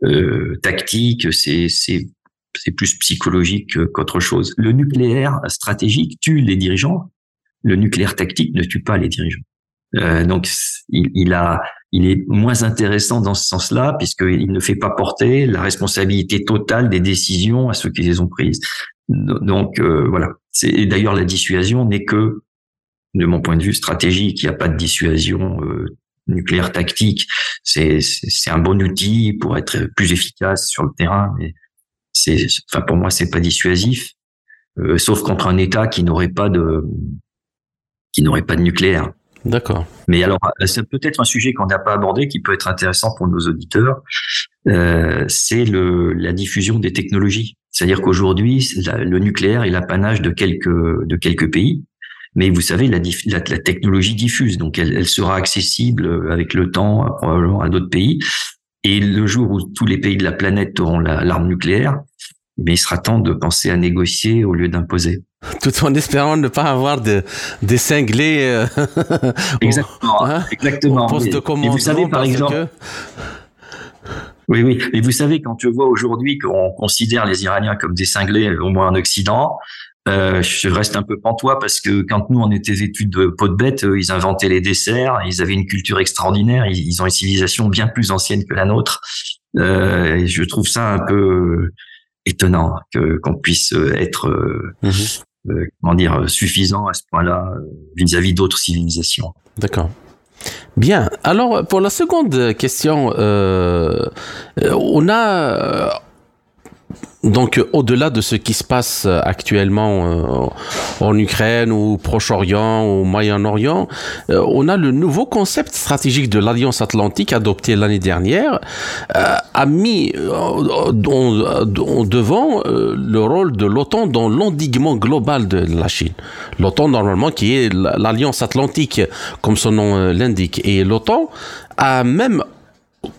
euh, tactique, c'est c'est c'est plus psychologique qu'autre chose. Le nucléaire stratégique tue les dirigeants. Le nucléaire tactique ne tue pas les dirigeants. Euh, donc, il, il, a, il est moins intéressant dans ce sens-là puisqu'il ne fait pas porter la responsabilité totale des décisions à ceux qui les ont prises. Donc euh, voilà. C'est d'ailleurs la dissuasion n'est que, de mon point de vue stratégique, il n'y a pas de dissuasion euh, nucléaire tactique, c'est c'est un bon outil pour être plus efficace sur le terrain, mais c'est enfin pour moi c'est pas dissuasif, euh, sauf contre un État qui n'aurait pas de qui n'aurait pas de nucléaire. D'accord. Mais alors, euh, c'est peut-être un sujet qu'on n'a pas abordé, qui peut être intéressant pour nos auditeurs. Euh, c'est le la diffusion des technologies. C'est-à-dire qu'aujourd'hui, le nucléaire est l'apanage de quelques de quelques pays. Mais vous savez, la, la, la technologie diffuse, donc elle, elle, sera accessible euh, avec le temps probablement à d'autres pays. Et le jour où tous les pays de la planète auront l'arme nucléaire, mais il sera temps de penser à négocier au lieu d'imposer. Tout en espérant ne pas avoir de, des cinglés. Euh, (laughs) exactement. Hein, exactement. poste de commandement. vous savez, par exemple. Oui, oui. Et vous savez, quand je vois aujourd'hui qu'on considère les Iraniens comme des cinglés, au moins en Occident, euh, je reste un peu pantois parce que quand nous on était vêtus de peau de bête, ils inventaient les desserts, ils avaient une culture extraordinaire, ils, ont une civilisation bien plus ancienne que la nôtre. Euh, et je trouve ça un peu étonnant que qu'on puisse être mhm. euh, comment dire suffisant à ce point-là vis-à-vis d'autres civilisations. D'accord. Bien. Alors pour la seconde question, on a donc, au-delà de ce qui se passe actuellement euh, en Ukraine ou Proche-Orient ou Moyen-Orient, euh, on a le nouveau concept stratégique de l'Alliance Atlantique adopté l'année dernière, euh, a mis devant le rôle de l'OTAN dans l'endiguement global de la Chine. L'OTAN, normalement, qui est l'Alliance Atlantique, comme son nom l'indique. Et l'OTAN a même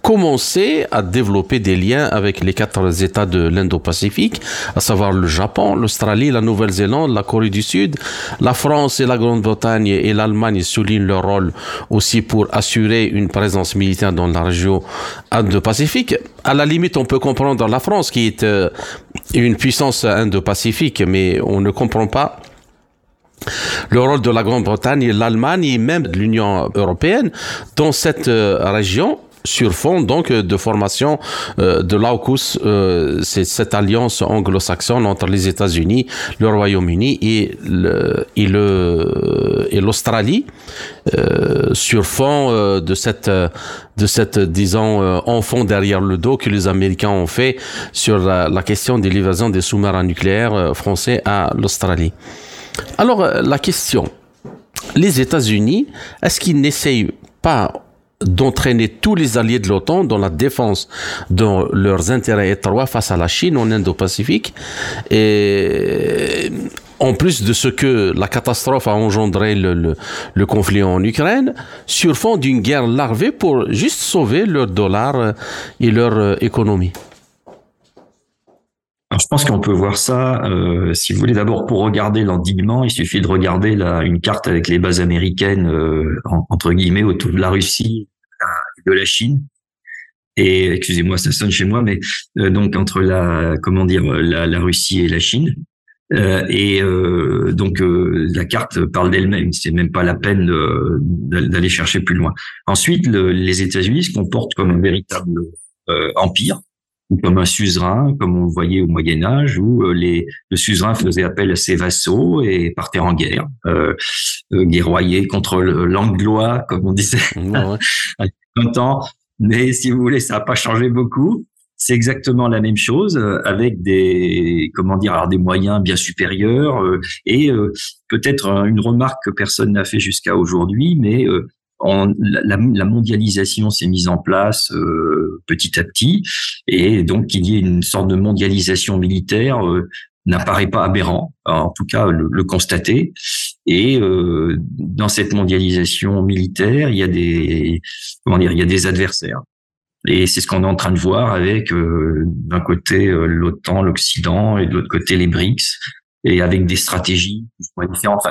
commencé à développer des liens avec les quatre États de l'Indo-Pacifique, à savoir le Japon, l'Australie, la Nouvelle-Zélande, la Corée du Sud. La France et la Grande-Bretagne et l'Allemagne soulignent leur rôle aussi pour assurer une présence militaire dans la région Indo-Pacifique. À la limite, on peut comprendre la France qui est euh, une puissance Indo-Pacifique, mais on ne comprend pas le rôle de la Grande-Bretagne et l'Allemagne et même de l'Union européenne dans cette euh, région sur fond donc de formation euh, de l'AUKUS, euh, c'est cette alliance anglo-saxonne entre les États-Unis, le Royaume-Uni et l'Australie euh, sur fond de cette de cette disons enfant derrière le dos que les Américains ont fait sur la, question des livraisons des sous-marins nucléaires français à l'Australie. Alors la question les États-Unis, est-ce qu'ils n'essayent pas d'entraîner tous les alliés de l'OTAN dans la défense de leurs intérêts étroits face à la Chine en Indo-Pacifique. Et en plus de ce que la catastrophe a engendré le, conflit en Ukraine, sur fond d'une guerre larvée pour juste sauver leur dollar et leur euh, économie. Je pense qu'on peut voir ça, euh, si vous voulez, d'abord pour regarder l'endiguement, il suffit de regarder une carte avec les bases américaines, euh, entre guillemets, autour de la Russie et de la Chine. Et excusez-moi, ça sonne chez moi, mais euh, donc entre la, comment dire, la, la Russie et la Chine. Euh, et euh, donc la carte parle d'elle-même, c'est même pas la peine d'aller chercher plus loin. Ensuite, le, les États-Unis se comportent comme un véritable empire comme un suzerain, comme on le voyait au Moyen Âge, où euh, les, le suzerain faisait appel à ses vassaux et partait en guerre, euh, euh guerroyer contre l'anglois, comme on disait, (laughs) longtemps. Mais si vous voulez, ça n'a pas changé beaucoup. C'est exactement la même chose euh, avec des comment dire alors des moyens bien supérieurs et peut-être une remarque que personne n'a fait jusqu'à aujourd'hui, mais la, mondialisation s'est mise en place euh, petit à petit, et donc qu'il y ait une sorte de mondialisation militaire euh, n'apparaît pas aberrant, en tout cas le, constater. Et euh, dans cette mondialisation militaire, il y a des comment dire, il y a des adversaires. Et c'est ce qu'on est en train de voir avec d'un côté l'OTAN, l'Occident, et de l'autre côté les BRICS, et avec des stratégies différentes.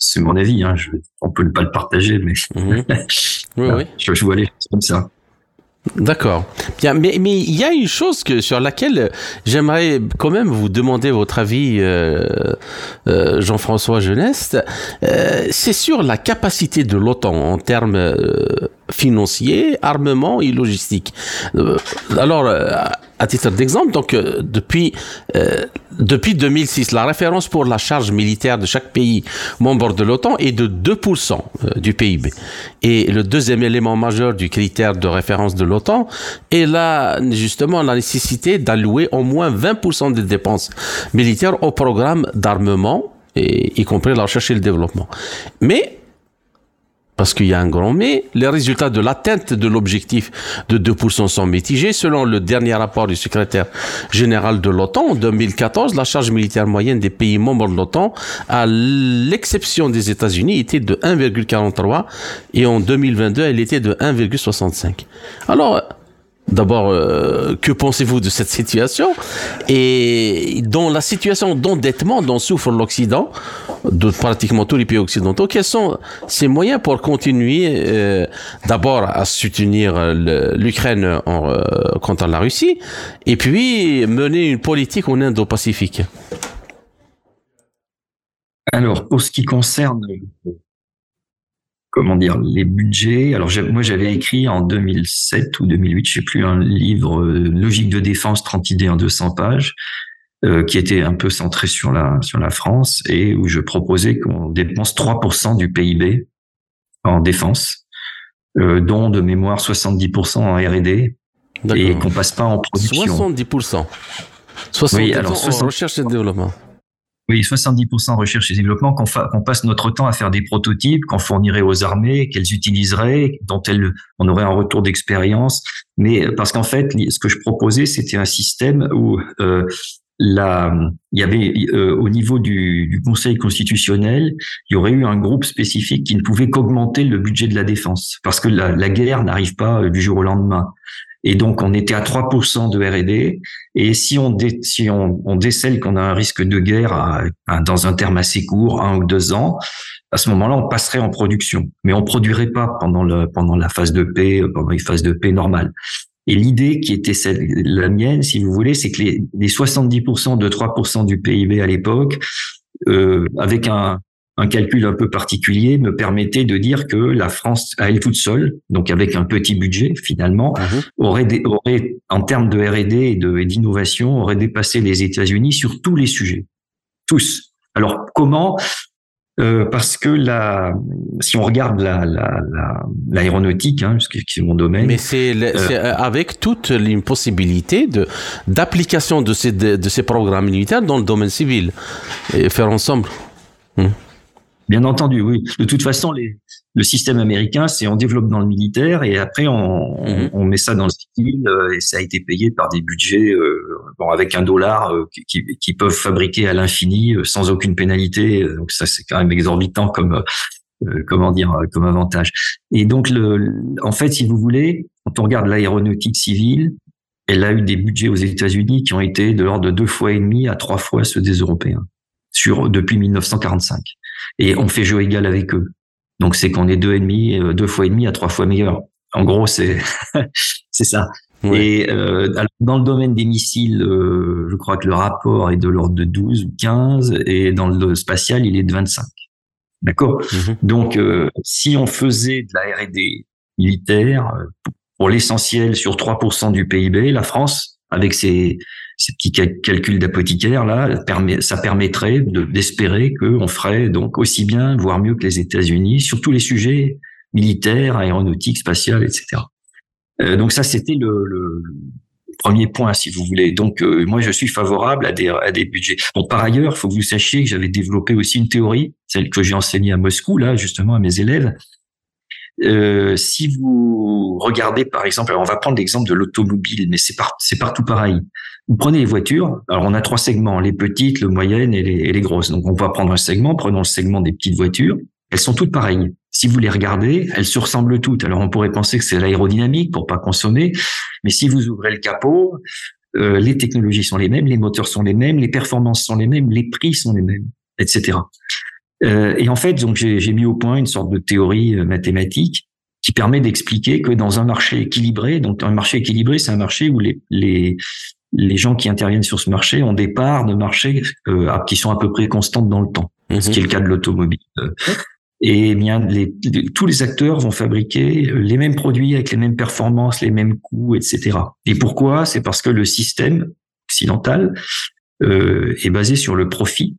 C'est mon avis, hein, je, on peut ne pas le partager, mais mhm. oui, oui. (laughs) Je, je, vois les choses comme ça. D'accord. Bien, mais mais il y a une chose que sur laquelle j'aimerais quand même vous demander votre avis, euh, euh, Jean-François Geneste. Euh, c'est sur la capacité de l'OTAN en termes euh, financiers, armement et logistique. Euh, alors, à titre d'exemple, donc depuis depuis 2006, la référence pour la charge militaire de chaque pays membre de l'OTAN est de 2% du PIB. Et le deuxième élément majeur du critère de référence de l'OTAN est là, justement, la nécessité d'allouer au moins 20% des dépenses militaires au programme d'armement, y compris la recherche et le développement. Mais parce qu'il y a un grand mais, les résultats de l'atteinte de l'objectif de 2% sont mitigés. Selon le dernier rapport du secrétaire général de l'OTAN, en 2014, la charge militaire moyenne des pays membres de l'OTAN, à l'exception des États-Unis, était de 1,43 et en 2022, elle était de 1,65. Alors, D'abord, euh, que pensez-vous de cette situation? Et dans la situation d'endettement dont souffre l'Occident, de pratiquement tous les pays occidentaux, quels sont ces moyens pour continuer euh, d'abord à soutenir l'Ukraine euh, contre la Russie et puis mener une politique en Indo-Pacifique? Alors, pour ce qui concerne comment dire les budgets. Alors moi j'avais écrit en 2007 ou 2008, je sais plus, un livre euh, Logique de défense 30 idées en 200 pages euh, qui était un peu centré sur la sur la France et où je proposais qu'on dépense 3% du PIB en défense, euh, dont de mémoire 70% en R&D et qu'on passe pas en production. 70%. 60% oui, alors, en recherche et développement. Oui, 70% recherche et développement, qu'on passe notre temps à faire des prototypes qu'on fournirait aux armées, qu'elles utiliseraient, dont elles, on aurait un retour d'expérience. Mais parce qu'en fait, ce que je proposais, c'était un système où euh, il y avait euh, au niveau du, du, Conseil constitutionnel, il y aurait eu un groupe spécifique qui ne pouvait qu'augmenter le budget de la défense, parce que la, la guerre n'arrive pas euh, du jour au lendemain. Et donc, on était à 3% de R&D. Et si on, on décèle qu'on a un risque de guerre dans un terme assez court, un ou deux ans, à ce moment-là, on passerait en production. Mais on produirait pas pendant, la phase de paix, pendant les phases de paix normales. Et l'idée qui était celle, la mienne, si vous voulez, c'est que les, les 70% de 3% du PIB à l'époque, euh, avec un, un calcul un peu particulier me permettait de dire que la France, à elle toute seule, donc avec un petit budget finalement, mhm. aurait, aurait, en termes de R&D et d'innovation, aurait dépassé les États-Unis sur tous les sujets, tous. Alors comment? Euh, parce que la, si on regarde l'aéronautique, la, la, hein, qui est mon domaine. Mais c'est euh, avec toute l'impossibilité de d'application de ces de, ces programmes militaires dans le domaine civil et faire ensemble. Hmm. Bien entendu, oui. De toute façon, les, le système américain, c'est on développe dans le militaire et après on, mhm. on, met ça dans le civil euh, et ça a été payé par des budgets euh, bon, avec un dollar euh, qui, qui, peuvent fabriquer à l'infini sans aucune pénalité. Donc ça, c'est quand même exorbitant comme comment dire comme avantage. Et donc, le, en fait, si vous voulez, quand on regarde l'aéronautique civile, elle a eu des budgets aux États-Unis qui ont été de l'ordre de deux fois et demi à trois fois ceux des Européens sur depuis 1945 et on fait jeu égal avec eux. Donc c'est qu'on est deux et demi, euh, deux fois et demi à trois fois meilleur. En gros, c'est (laughs) c'est ça. Et euh, dans le domaine des missiles, euh, je crois que le rapport est de l'ordre de 12 ou 15, et dans le spatial, il est de 25. D'accord? Mhm. Donc, euh, si on faisait de la R&D militaire, pour l'essentiel sur 3% du PIB, la France, avec ses, ces petits calculs d'apothicaire là, ça permettrait d'espérer qu'on ferait donc aussi bien, voire mieux que les États-Unis sur tous les sujets militaires, aéronautiques, spatiales, etc. Euh, donc ça, c'était le, le, premier point, si vous voulez. Donc euh, moi, je suis favorable à des, à des budgets. Bon, par ailleurs, il faut que vous sachiez que j'avais développé aussi une théorie, celle que j'ai enseignée à Moscou là, justement à mes élèves, euh, si vous regardez, par exemple, alors on va prendre l'exemple de l'automobile, mais c'est c'est partout pareil. Vous prenez les voitures, alors on a trois segments, les petites, les moyennes et les, et les grosses. Donc on va prendre un segment, prenons le segment des petites voitures. Elles sont toutes pareilles. Si vous les regardez, elles se ressemblent toutes. Alors on pourrait penser que c'est l'aérodynamique pour pas consommer, mais si vous ouvrez le capot, euh, les technologies sont les mêmes, les moteurs sont les mêmes, les performances sont les mêmes, les prix sont les mêmes, etc. Euh, et en fait, donc j'ai mis au point une sorte de théorie euh, mathématique qui permet d'expliquer que dans un marché équilibré, donc un marché équilibré, c'est un marché où les, les, les gens qui interviennent sur ce marché ont des parts de marché euh, qui sont à peu près constantes dans le temps, ce qui est le cas de l'automobile. Et bien, les, tous les acteurs vont fabriquer les mêmes produits avec les mêmes performances, les mêmes coûts, etc. Et pourquoi? C'est parce que le système occidental euh, est basé sur le profit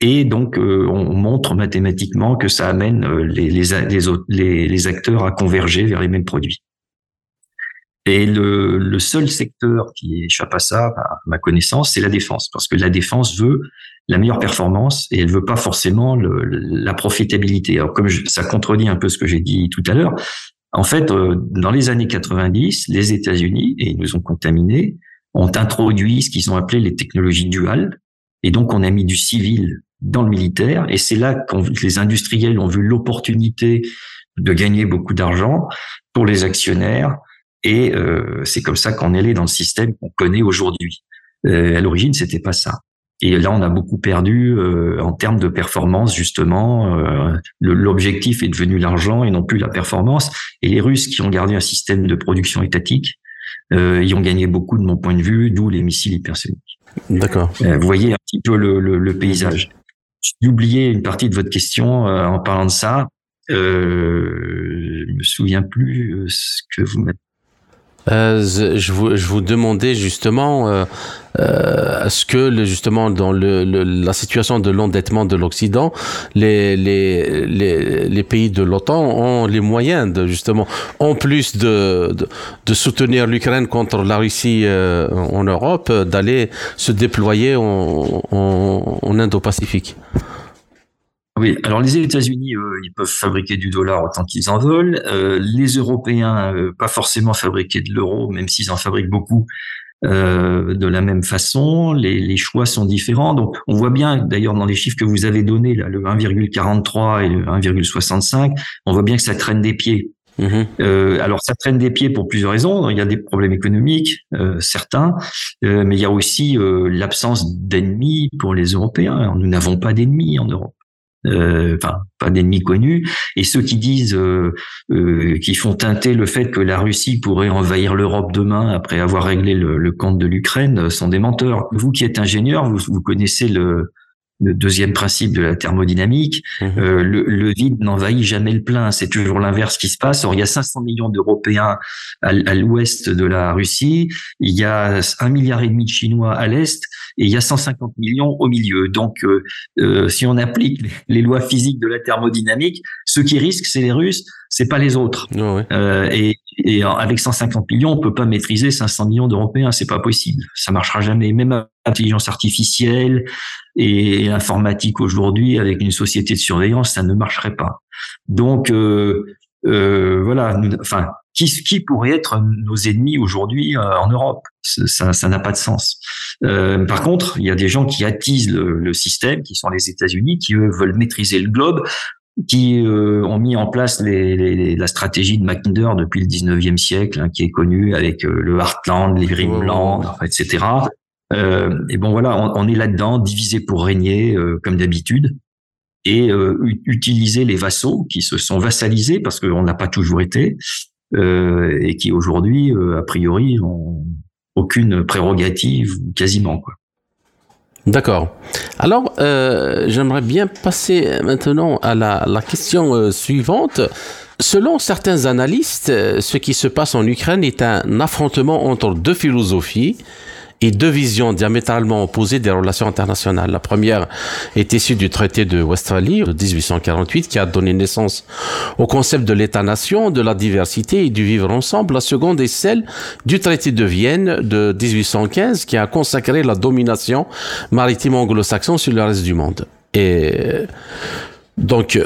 et donc, euh, on montre mathématiquement que ça amène euh, les, les, les, acteurs à converger vers les mêmes produits. Et le, le, seul secteur qui échappe à ça, à ma connaissance, c'est la défense, parce que la défense veut la meilleure performance et elle veut pas forcément le, la profitabilité. Alors comme ça contredit un peu ce que j'ai dit tout à l'heure, en fait, euh, dans les années 90, les États-Unis, et ils nous ont contaminés, ont introduit ce qu'ils ont appelé les technologies duales, et donc on a mis du civil dans le militaire. Et c'est là que les industriels ont vu l'opportunité de gagner beaucoup d'argent pour les actionnaires. Et euh, c'est comme ça qu'on est allé dans le système qu'on connaît aujourd'hui. Euh, à l'origine, c'était pas ça. Et là, on a beaucoup perdu euh, en termes de performance, justement. Euh, l'objectif est devenu l'argent et non plus la performance. Et les Russes qui ont gardé un système de production étatique, euh, y ont gagné beaucoup de mon point de vue, d'où les missiles hypersoniques. D'accord. vous voyez un petit peu le, le, le paysage. J'ai oublié une partie de votre question euh, en parlant de ça. Euh, je me souviens plus euh, ce que vous m'avez. Euh, je, vous, je vous demandais justement euh, euh, est-ce que justement dans le, le, la situation de l'endettement de l'Occident, les, les, les, les, pays de l'OTAN ont les moyens de justement, en plus de, de, de soutenir l'Ukraine contre la Russie euh, en Europe, d'aller se déployer en, en Indo-Pacifique? Oui, alors les États-Unis, ils peuvent fabriquer du dollar autant qu'ils en veulent. Euh, les Européens, euh, pas forcément fabriquer de l'euro, même s'ils en fabriquent beaucoup euh, de la même façon. Les, les, choix sont différents. Donc, on voit bien, d'ailleurs, dans les chiffres que vous avez donnés, là, le 1,43 et le 1,65, on voit bien que ça traîne des pieds. Mmh. Euh, alors ça traîne des pieds pour plusieurs raisons. Il y a des problèmes économiques, euh, certains, euh, mais il y a aussi euh, l'absence d'ennemis pour les Européens. Nous n'avons pas d'ennemis en Europe. Euh, enfin pas d'ennemis connus, et ceux qui disent, euh, euh, qui font teinter le fait que la Russie pourrait envahir l'Europe demain après avoir réglé le, le compte de l'Ukraine sont des menteurs. Vous qui êtes ingénieur, vous, vous connaissez le, le deuxième principe de la thermodynamique, mmh. euh, le, le, vide n'envahit jamais le plein. C'est toujours l'inverse qui se passe. Or, il y a 500 millions d'Européens à, à l'ouest de la Russie, il y a un milliard et demi de Chinois à l'est, et il y a 150 millions au milieu. Donc, euh, euh, si on applique les lois physiques de la thermodynamique, ceux qui risquent, c'est les Russes, c'est pas les autres. Oh ouais. euh, et, et, avec 150 millions, on peut pas maîtriser 500 millions d'Européens, c'est pas possible. Ça marchera jamais. Même intelligence artificielle et informatique aujourd'hui, avec une société de surveillance, ça ne marcherait pas. Donc, euh, euh, voilà. Enfin, qui, qui pourrait être nos ennemis aujourd'hui euh, en Europe? Ça, ça n'a pas de sens. Euh, par contre, il y a des gens qui attisent le, le système, qui sont les États-Unis, qui eux veulent maîtriser le globe, qui euh, ont mis en place les, les, la stratégie de Mackinder depuis le 19e siècle, hein, qui est connue avec euh, le Heartland, les Grimland, oh. etc. Euh, et bon voilà, on, on est là-dedans, divisé pour régner, comme d'habitude et euh, utiliser les vassaux qui se sont vassalisés parce qu'on n'a pas toujours été euh, et qui aujourd'hui, euh, a priori, ont aucune prérogative quasiment quoi. D'accord. Alors, j'aimerais bien passer maintenant à la, la question suivante. Selon certains analystes, ce qui se passe en Ukraine est un affrontement entre deux philosophies deux visions diamétralement opposées des relations internationales. La première est issue du traité de Westphalie de 1848 qui a donné naissance au concept de l'État-nation, de la diversité et du vivre ensemble. La seconde est celle du traité de Vienne de 1815 qui a consacré la domination maritime anglo-saxon sur le reste du monde. Et donc,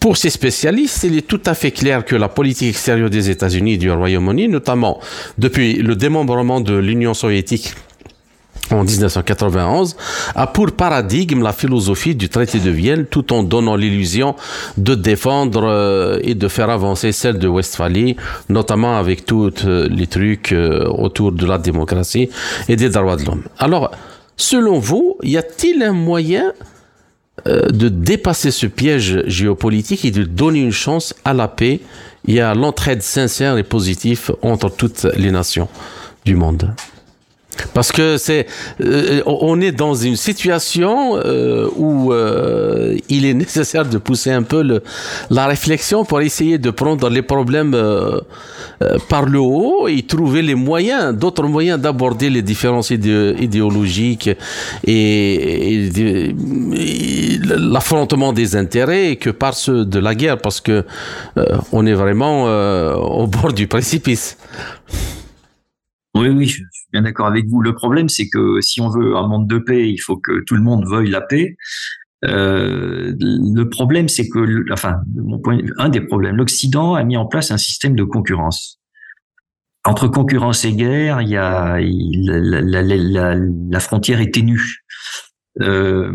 pour ces spécialistes, il est tout à fait clair que la politique extérieure des États-Unis et du Royaume-Uni, notamment depuis le démembrement de l'Union soviétique en 1991, a pour paradigme la philosophie du traité de Vienne tout en donnant l'illusion de défendre euh, et de faire avancer celle de Westphalie, notamment avec tous les trucs euh, autour de la démocratie et des droits de l'homme. Alors, selon vous, y a-t-il un moyen euh, de dépasser ce piège géopolitique et de donner une chance à la paix et à l'entraide sincère et positive entre toutes les nations du monde? Parce que c'est, euh, on est dans une situation euh, où euh, il est nécessaire de pousser un peu la réflexion pour essayer de prendre les problèmes euh, euh, par le haut et trouver les moyens, d'autres moyens d'aborder les différences idé idéologiques et, l'affrontement des intérêts que par ceux de la guerre, parce que euh, on est vraiment au bord du précipice. Oui, oui, je bien d'accord avec vous. Le problème, c'est que si on veut un monde de paix, il faut que tout le monde veuille la paix. Euh, le problème, c'est que, enfin, mon point un des problèmes, l'Occident a mis en place un système de concurrence. Entre concurrence et guerre, il y a la frontière est ténue. Euh,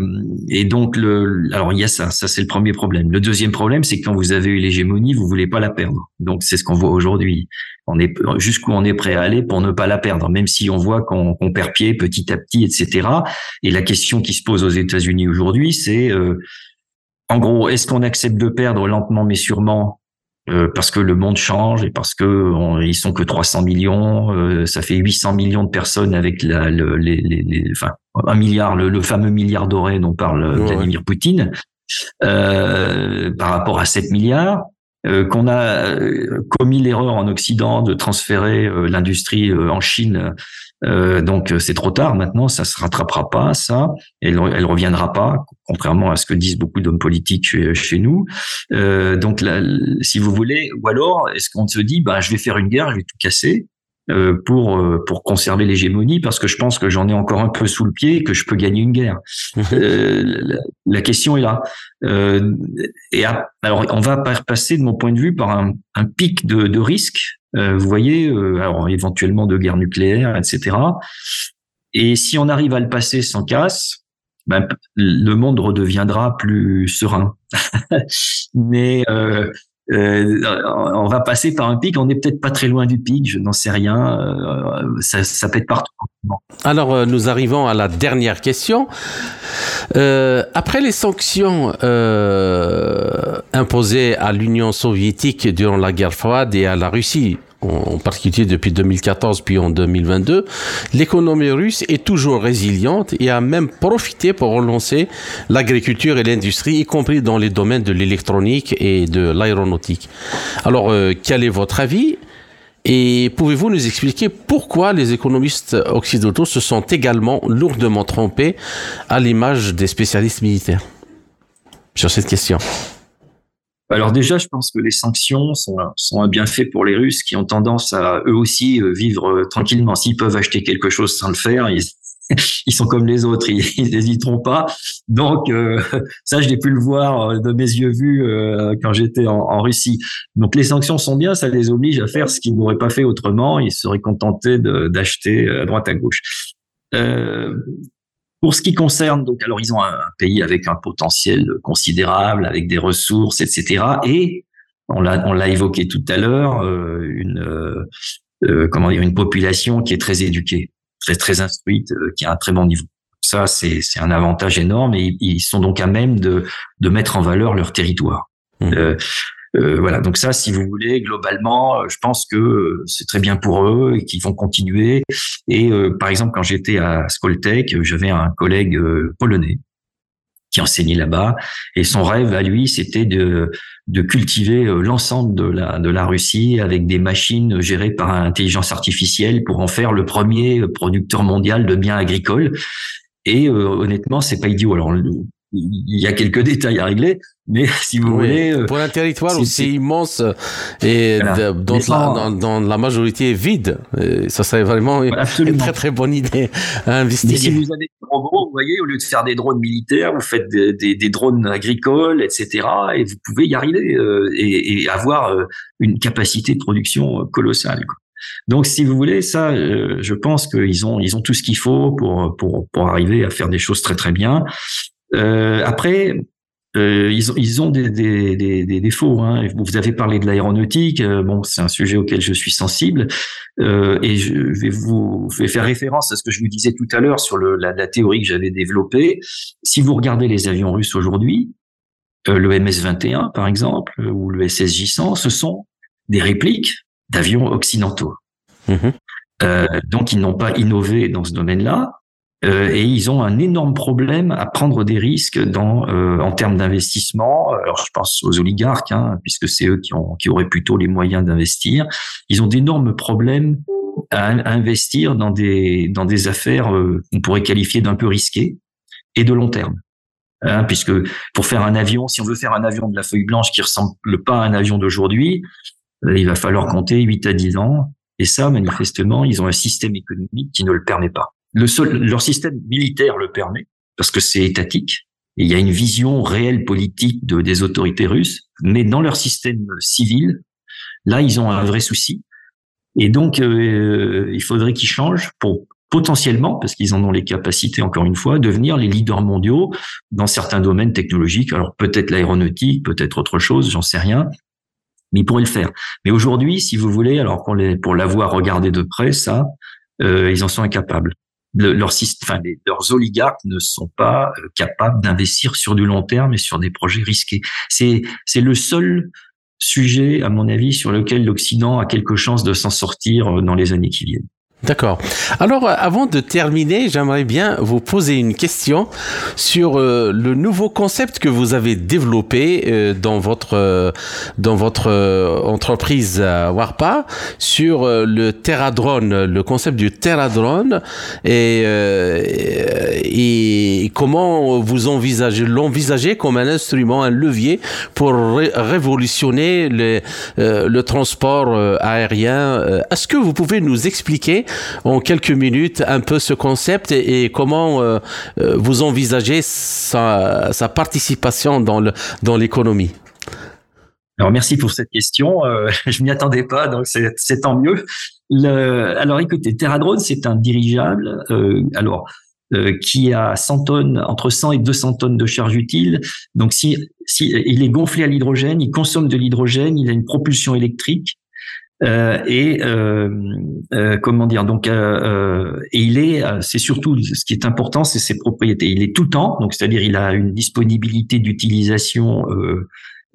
et donc, le, alors il y a ça, ça c'est le premier problème. Le deuxième problème, c'est que quand vous avez eu l'hégémonie, vous voulez pas la perdre. Donc c'est ce qu'on voit aujourd'hui. On est jusqu'où on est prêt à aller pour ne pas la perdre, même si on voit qu'on qu perd pied petit à petit, etc. Et la question qui se pose aux États-Unis aujourd'hui, c'est euh, en gros, est-ce qu'on accepte de perdre lentement mais sûrement euh, parce que le monde change et parce que on, ils sont que 300 millions, euh, ça fait 800 millions de personnes avec la, le, les, les, les, enfin un milliard, le, le, fameux milliard doré dont parle ouais. Vladimir Poutine, euh, par rapport à 7 milliards. euh, qu'on a euh, commis l'erreur en Occident de transférer euh, l'industrie en Chine. donc c'est trop tard maintenant, ça se rattrapera pas, ça, elle, elle reviendra pas, contrairement à ce que disent beaucoup d'hommes politiques chez, nous. donc si vous voulez, ou alors est-ce qu'on se dit, bah je vais faire une guerre, je vais tout casser, euh, pour euh, pour conserver l'hégémonie parce que je pense que j'en ai encore un peu sous le pied et que je peux gagner une guerre. Mhm. Euh, la, question est là. et alors on va passer de mon point de vue par un, un pic de, de risque. vous voyez, alors éventuellement de guerre nucléaire, etc. Et si on arrive à le passer sans casse, ben, le monde redeviendra plus serein. (laughs) Mais euh, euh, on va passer par un pic. On n'est peut-être pas très loin du pic, je n'en sais rien. Euh, ça, ça pète partout. Alors, euh, nous arrivons à la dernière question. après les sanctions imposées à l'Union soviétique durant la guerre froide et à la Russie en particulier depuis 2014 puis en 2022, l'économie russe est toujours résiliente et a même profité pour relancer l'agriculture et l'industrie, y compris dans les domaines de l'électronique et de l'aéronautique. Alors, euh, quel est votre avis? Et pouvez-vous nous expliquer pourquoi les économistes occidentaux se sont également lourdement trompés à l'image des spécialistes militaires? Sur cette question alors déjà, je pense que les sanctions sont, sont un bienfait pour les Russes qui ont tendance à eux aussi euh, vivre euh, tranquillement. S'ils peuvent acheter quelque chose sans le faire, ils, (laughs) sont comme les autres, ils (laughs) n'hésiteront pas. Donc euh, (laughs) ça, je l'ai pu le voir de mes yeux vus quand j'étais en, Russie. Donc les sanctions sont bien, ça les oblige à faire ce qu'ils n'auraient pas fait autrement. Ils seraient contentés d'acheter à droite à gauche. Pour ce qui concerne, donc, alors ils ont un, pays avec un potentiel considérable, avec des ressources, etc. Et on l'a, on l'a évoqué tout à l'heure, euh, une euh, euh, comment dire, une population qui est très éduquée, très très instruite, qui a un très bon niveau. Ça, c'est c'est un avantage énorme et ils sont donc à même de de mettre en valeur leur territoire. Mmh. Euh, voilà, donc ça, si vous voulez, globalement, euh, je pense que euh, c'est très bien pour eux et qu'ils vont continuer. Et par exemple, quand j'étais à Skoltech, j'avais un collègue polonais qui enseignait là-bas, et son rêve à lui, c'était de, de cultiver l'ensemble de la, de la Russie avec des machines gérées par intelligence artificielle pour en faire le premier producteur mondial de biens agricoles. Et honnêtement, c'est pas idiot. Alors il y a quelques détails à régler, mais (laughs) si vous voulez, euh, pour un territoire aussi immense et dont, la, dans, la, majorité vide, euh, ça serait vraiment une très très bonne idée à investiguer. Mais si vous avez des robots, vous voyez, au lieu de faire des drones militaires, vous faites des, des, des drones agricoles, etc. Et vous pouvez y arriver euh, et, et, avoir une capacité de production colossale. Quoi. Donc, si vous voulez, ça, je pense qu'ils ont, ils ont tout ce qu'il faut pour, pour, pour arriver à faire des choses très très bien. Euh, après, euh, ils ont, ils ont des, des, des, des défauts. Hein. Vous avez parlé de l'aéronautique. Euh, bon, c'est un sujet auquel je suis sensible, euh, et je vais vous vais faire référence à ce que je vous disais tout à l'heure sur le, la, la, théorie que j'avais développée. Si vous regardez les avions russes aujourd'hui, euh, le MS-21 par exemple ou le SSJ-100, ce sont des répliques d'avions occidentaux. Mmh donc ils n'ont pas innové dans ce domaine-là. Euh, et ils ont un énorme problème à prendre des risques dans euh, en termes d'investissement. Alors je pense aux oligarques, hein, puisque c'est eux qui, ont, qui auraient plutôt les moyens d'investir. Ils ont d'énormes problèmes à, investir dans des dans des affaires euh, qu'on pourrait qualifier d'un peu risquées et de long terme. Hein, puisque pour faire un avion, si on veut faire un avion de la feuille blanche qui ressemble pas à un avion d'aujourd'hui, il va falloir compter 8 à 10 ans. Et ça, manifestement, ils ont un système économique qui ne le permet pas. Le seul, leur système militaire le permet parce que c'est étatique. Il y a une vision réelle politique de, des autorités russes, mais dans leur système civil, là, ils ont un vrai souci. Et donc, euh, il faudrait qu'ils changent pour potentiellement, parce qu'ils en ont les capacités, encore une fois, devenir les leaders mondiaux dans certains domaines technologiques. Alors peut-être l'aéronautique, peut-être autre chose, j'en sais rien, mais ils pourraient le faire. Mais aujourd'hui, si vous voulez, alors pour l'avoir regardé de près, ça, euh, ils en sont incapables leurs oligarques ne sont pas euh, capables d'investir sur du long terme et sur des projets risqués. C'est c'est le seul sujet, à mon avis, sur lequel l'Occident a quelque chance de s'en sortir euh, dans les années qui viennent. D'accord. Alors, euh, avant de terminer, j'aimerais bien vous poser une question sur euh, le nouveau concept que vous avez développé euh, dans votre dans votre entreprise Warpa sur le Terradrone, le concept du Terradrone et, et comment vous envisagez l'envisager comme un instrument, un levier pour révolutionner le transport aérien. Est-ce que vous pouvez nous expliquer en quelques minutes un peu ce concept et, comment euh, euh, vous envisagez sa, participation dans l'économie. Alors merci pour cette question. Euh, (laughs) je m'y attendais pas, donc c'est tant mieux. Le, alors écoutez, Terradrone, c'est un dirigeable. Euh, alors qui a 100 tonnes, entre 100 et 200 tonnes de charge utile. Donc, si il est gonflé à l'hydrogène, il consomme de l'hydrogène, il a une propulsion électrique, euh, et euh, euh, comment dire donc et il est c'est surtout ce qui est important c'est ses propriétés. Il est tout le temps donc c'est-à-dire il a une disponibilité d'utilisation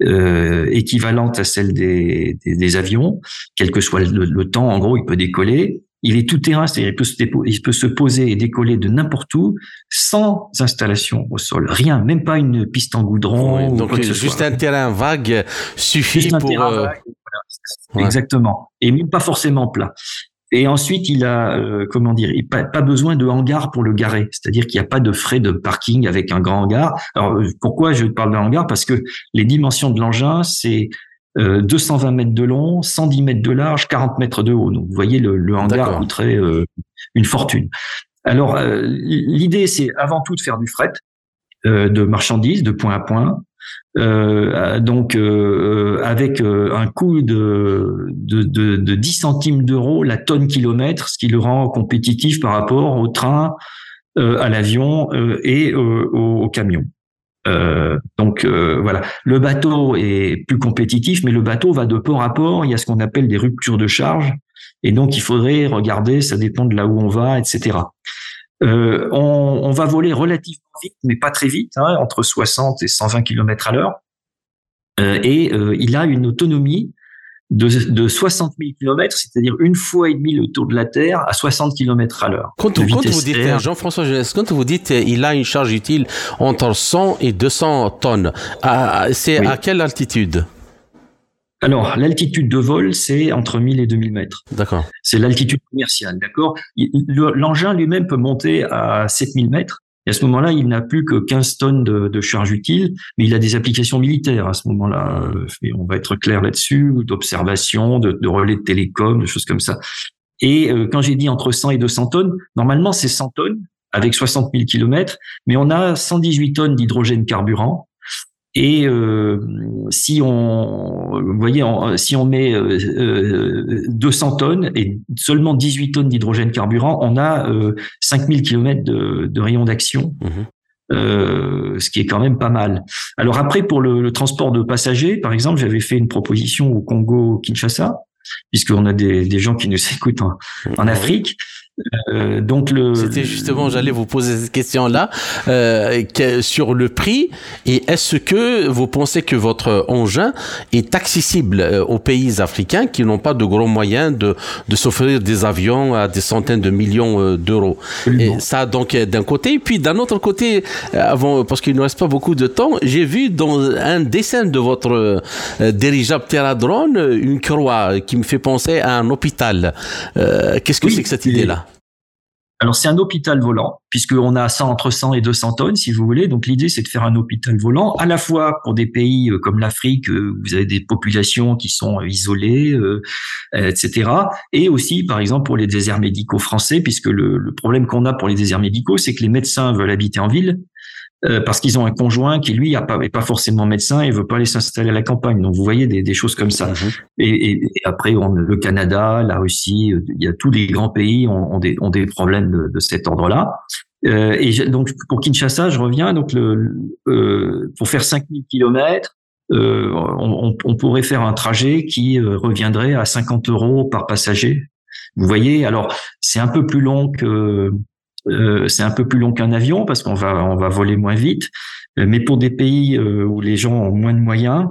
équivalente à celle des, des, avions quel que soit le, temps en gros il peut décoller il est tout terrain, c'est-à-dire il peut, se il peut se poser et décoller de n'importe où sans installation au sol, rien, même pas une piste en goudron. donc juste un terrain vague suffit pour. Exactement. Et même pas forcément plat. Et ensuite, il a, euh, comment dire, il pas, pas besoin de hangar pour le garer. C'est-à-dire qu'il n'y a pas de frais de parking avec un grand hangar. Alors, euh, pourquoi je parle d'un hangar? Parce que les dimensions de l'engin, c'est 220 euh, mètres de long, 110 mètres de large, 40 mètres de haut. Donc, vous voyez, le, le hangar coûterait une fortune. Alors, l'idée, c'est avant tout de faire du fret, de marchandises, de point à point, euh, donc euh, avec euh, un coût de, de, de, de 10 centimes d'euros la tonne kilomètre, ce qui le rend compétitif par rapport au train, à l'avion et au, camion. Donc voilà, le bateau est plus compétitif, mais le bateau va de port à port. Il y a ce qu'on appelle des ruptures de charge, et donc il faudrait regarder, ça dépend de là où on va, etc. Euh, on, va voler relativement vite, mais pas très vite, hein, entre 60 et 120 km à l'heure. Euh, et euh, il a une autonomie de, de 60 000 km, c'est-à-dire une fois et demie le tour de la Terre à 60 km à l'heure. Quand, quand vous dites, Jean-François quand vous dites il a une charge utile entre 100 et 200 tonnes, c'est à quelle altitude? Alors, l'altitude de vol, c'est entre 1000 et 2000 mètres. D'accord. C'est l'altitude commerciale, d'accord? L'engin lui-même peut monter à 7000 mètres. Et à ce moment-là, il n'a plus que 15 tonnes de, charge utile, mais il a des applications militaires à ce moment-là. On va être clair là-dessus, d'observation, de, de, relais de télécom, de choses comme ça. Et euh, quand j'ai dit entre 100 et 200 tonnes, normalement c'est 100 tonnes avec 60 000 kilomètres, mais on a 118 tonnes d'hydrogène carburant et euh, si on, vous voyez, si on met 200 euh, euh, tonnes et seulement 18 tonnes d'hydrogène carburant, on a 5000 km de, de rayon d'action. Mmh ce qui est quand même pas mal. Alors après, pour le, transport de passagers, par exemple, j'avais fait une proposition au Congo-Kinshasa, puisqu'on a des, des, gens qui nous (laughs) écoutent en, en Afrique. Euh, donc le. C'était justement, j'allais vous poser cette question-là euh, sur le prix et est-ce que vous pensez que votre engin est accessible euh, aux pays africains qui n'ont pas de gros moyens de de s'offrir des avions à des centaines de millions euh, d'euros? Et ça donc d'un côté et puis d'un autre côté, avant parce qu'il ne reste pas beaucoup de temps, j'ai vu dans un dessin de votre dirigeable Terra Drone une croix qui me fait penser à un hôpital. Qu'est-ce que c'est que cette idée-là? Alors c'est un hôpital volant, puisqu'on a 100, entre 100 et 200 tonnes, si vous voulez. Donc l'idée, c'est de faire un hôpital volant, à la fois pour des pays euh, comme l'Afrique, euh, où vous avez des populations qui sont euh, isolées, etc. Et aussi, par exemple, pour les déserts médicaux français, puisque le problème qu'on a pour les déserts médicaux, c'est que les médecins veulent habiter en ville, euh, parce qu'ils ont un conjoint qui lui a pas, est pas forcément médecin et veut pas aller s'installer à la campagne. Donc vous voyez des, des choses comme ça. Mhm. Et, et, après on, le Canada, la Russie, euh, il y a tous les grands pays ont, ont, des, ont des, problèmes de, de cet ordre-là. Euh, et donc pour Kinshasa, je reviens. Donc le, euh, pour faire 5000 kilomètres, euh, on, on, pourrait faire un trajet qui reviendrait à 50 euros par passager. Vous voyez, alors c'est un peu plus long que euh, c'est un peu plus long qu'un avion parce qu'on va on va voler moins vite. Euh, mais pour des pays euh, où les gens ont moins de moyens,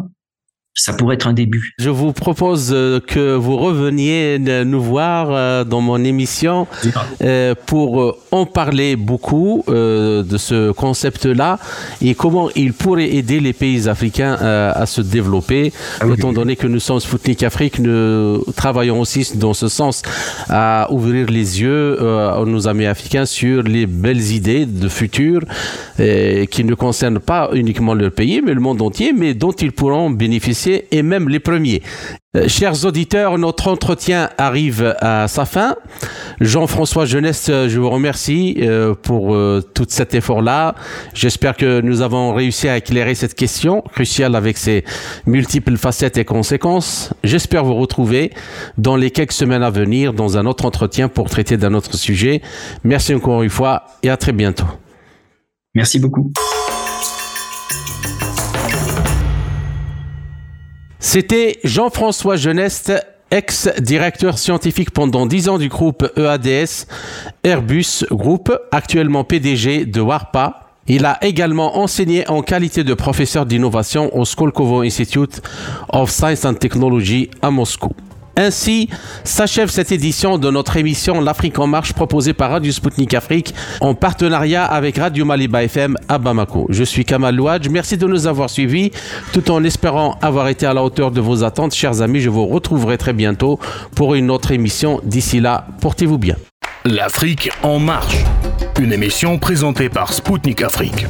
ça pourrait être un début. Je vous propose euh, que vous reveniez nous voir euh, dans mon émission euh, pour en parler beaucoup de ce concept-là et comment il pourrait aider les pays africains à se développer. Ah étant donné que nous sommes Sputnik Afrique, nous travaillons aussi dans ce sens à ouvrir les yeux à nos amis africains sur les belles idées de futur qui ne concernent pas uniquement leur pays, mais le monde entier, mais dont ils pourront bénéficier et même les premiers. Euh, chers auditeurs, notre entretien arrive à sa fin. Jean-François Jeunesse, euh, je vous remercie euh, pour tout cet effort-là. J'espère que nous avons réussi à éclairer cette question cruciale avec ses multiples facettes et conséquences. J'espère vous retrouver dans les quelques semaines à venir dans un autre entretien pour traiter d'un autre sujet. Merci encore une fois et à très bientôt. Merci beaucoup. C'était Jean-François Geneste, ex-directeur scientifique pendant 10 ans du groupe EADS Airbus Group, actuellement PDG de WARPA. Il a également enseigné en qualité de professeur d'innovation au Skolkovo Institute of Science and Technology à Moscou. Ainsi s'achève cette édition de notre émission L'Afrique en marche proposée par Radio Sputnik Afrique en partenariat avec Radio Maliba FM à Bamako. Je suis Kamal Louadj. Merci de nous avoir suivis tout en espérant avoir été à la hauteur de vos attentes. Chers amis, je vous retrouverai très bientôt pour une autre émission. D'ici là, portez-vous bien. L'Afrique en marche. Une émission présentée par Sputnik Afrique.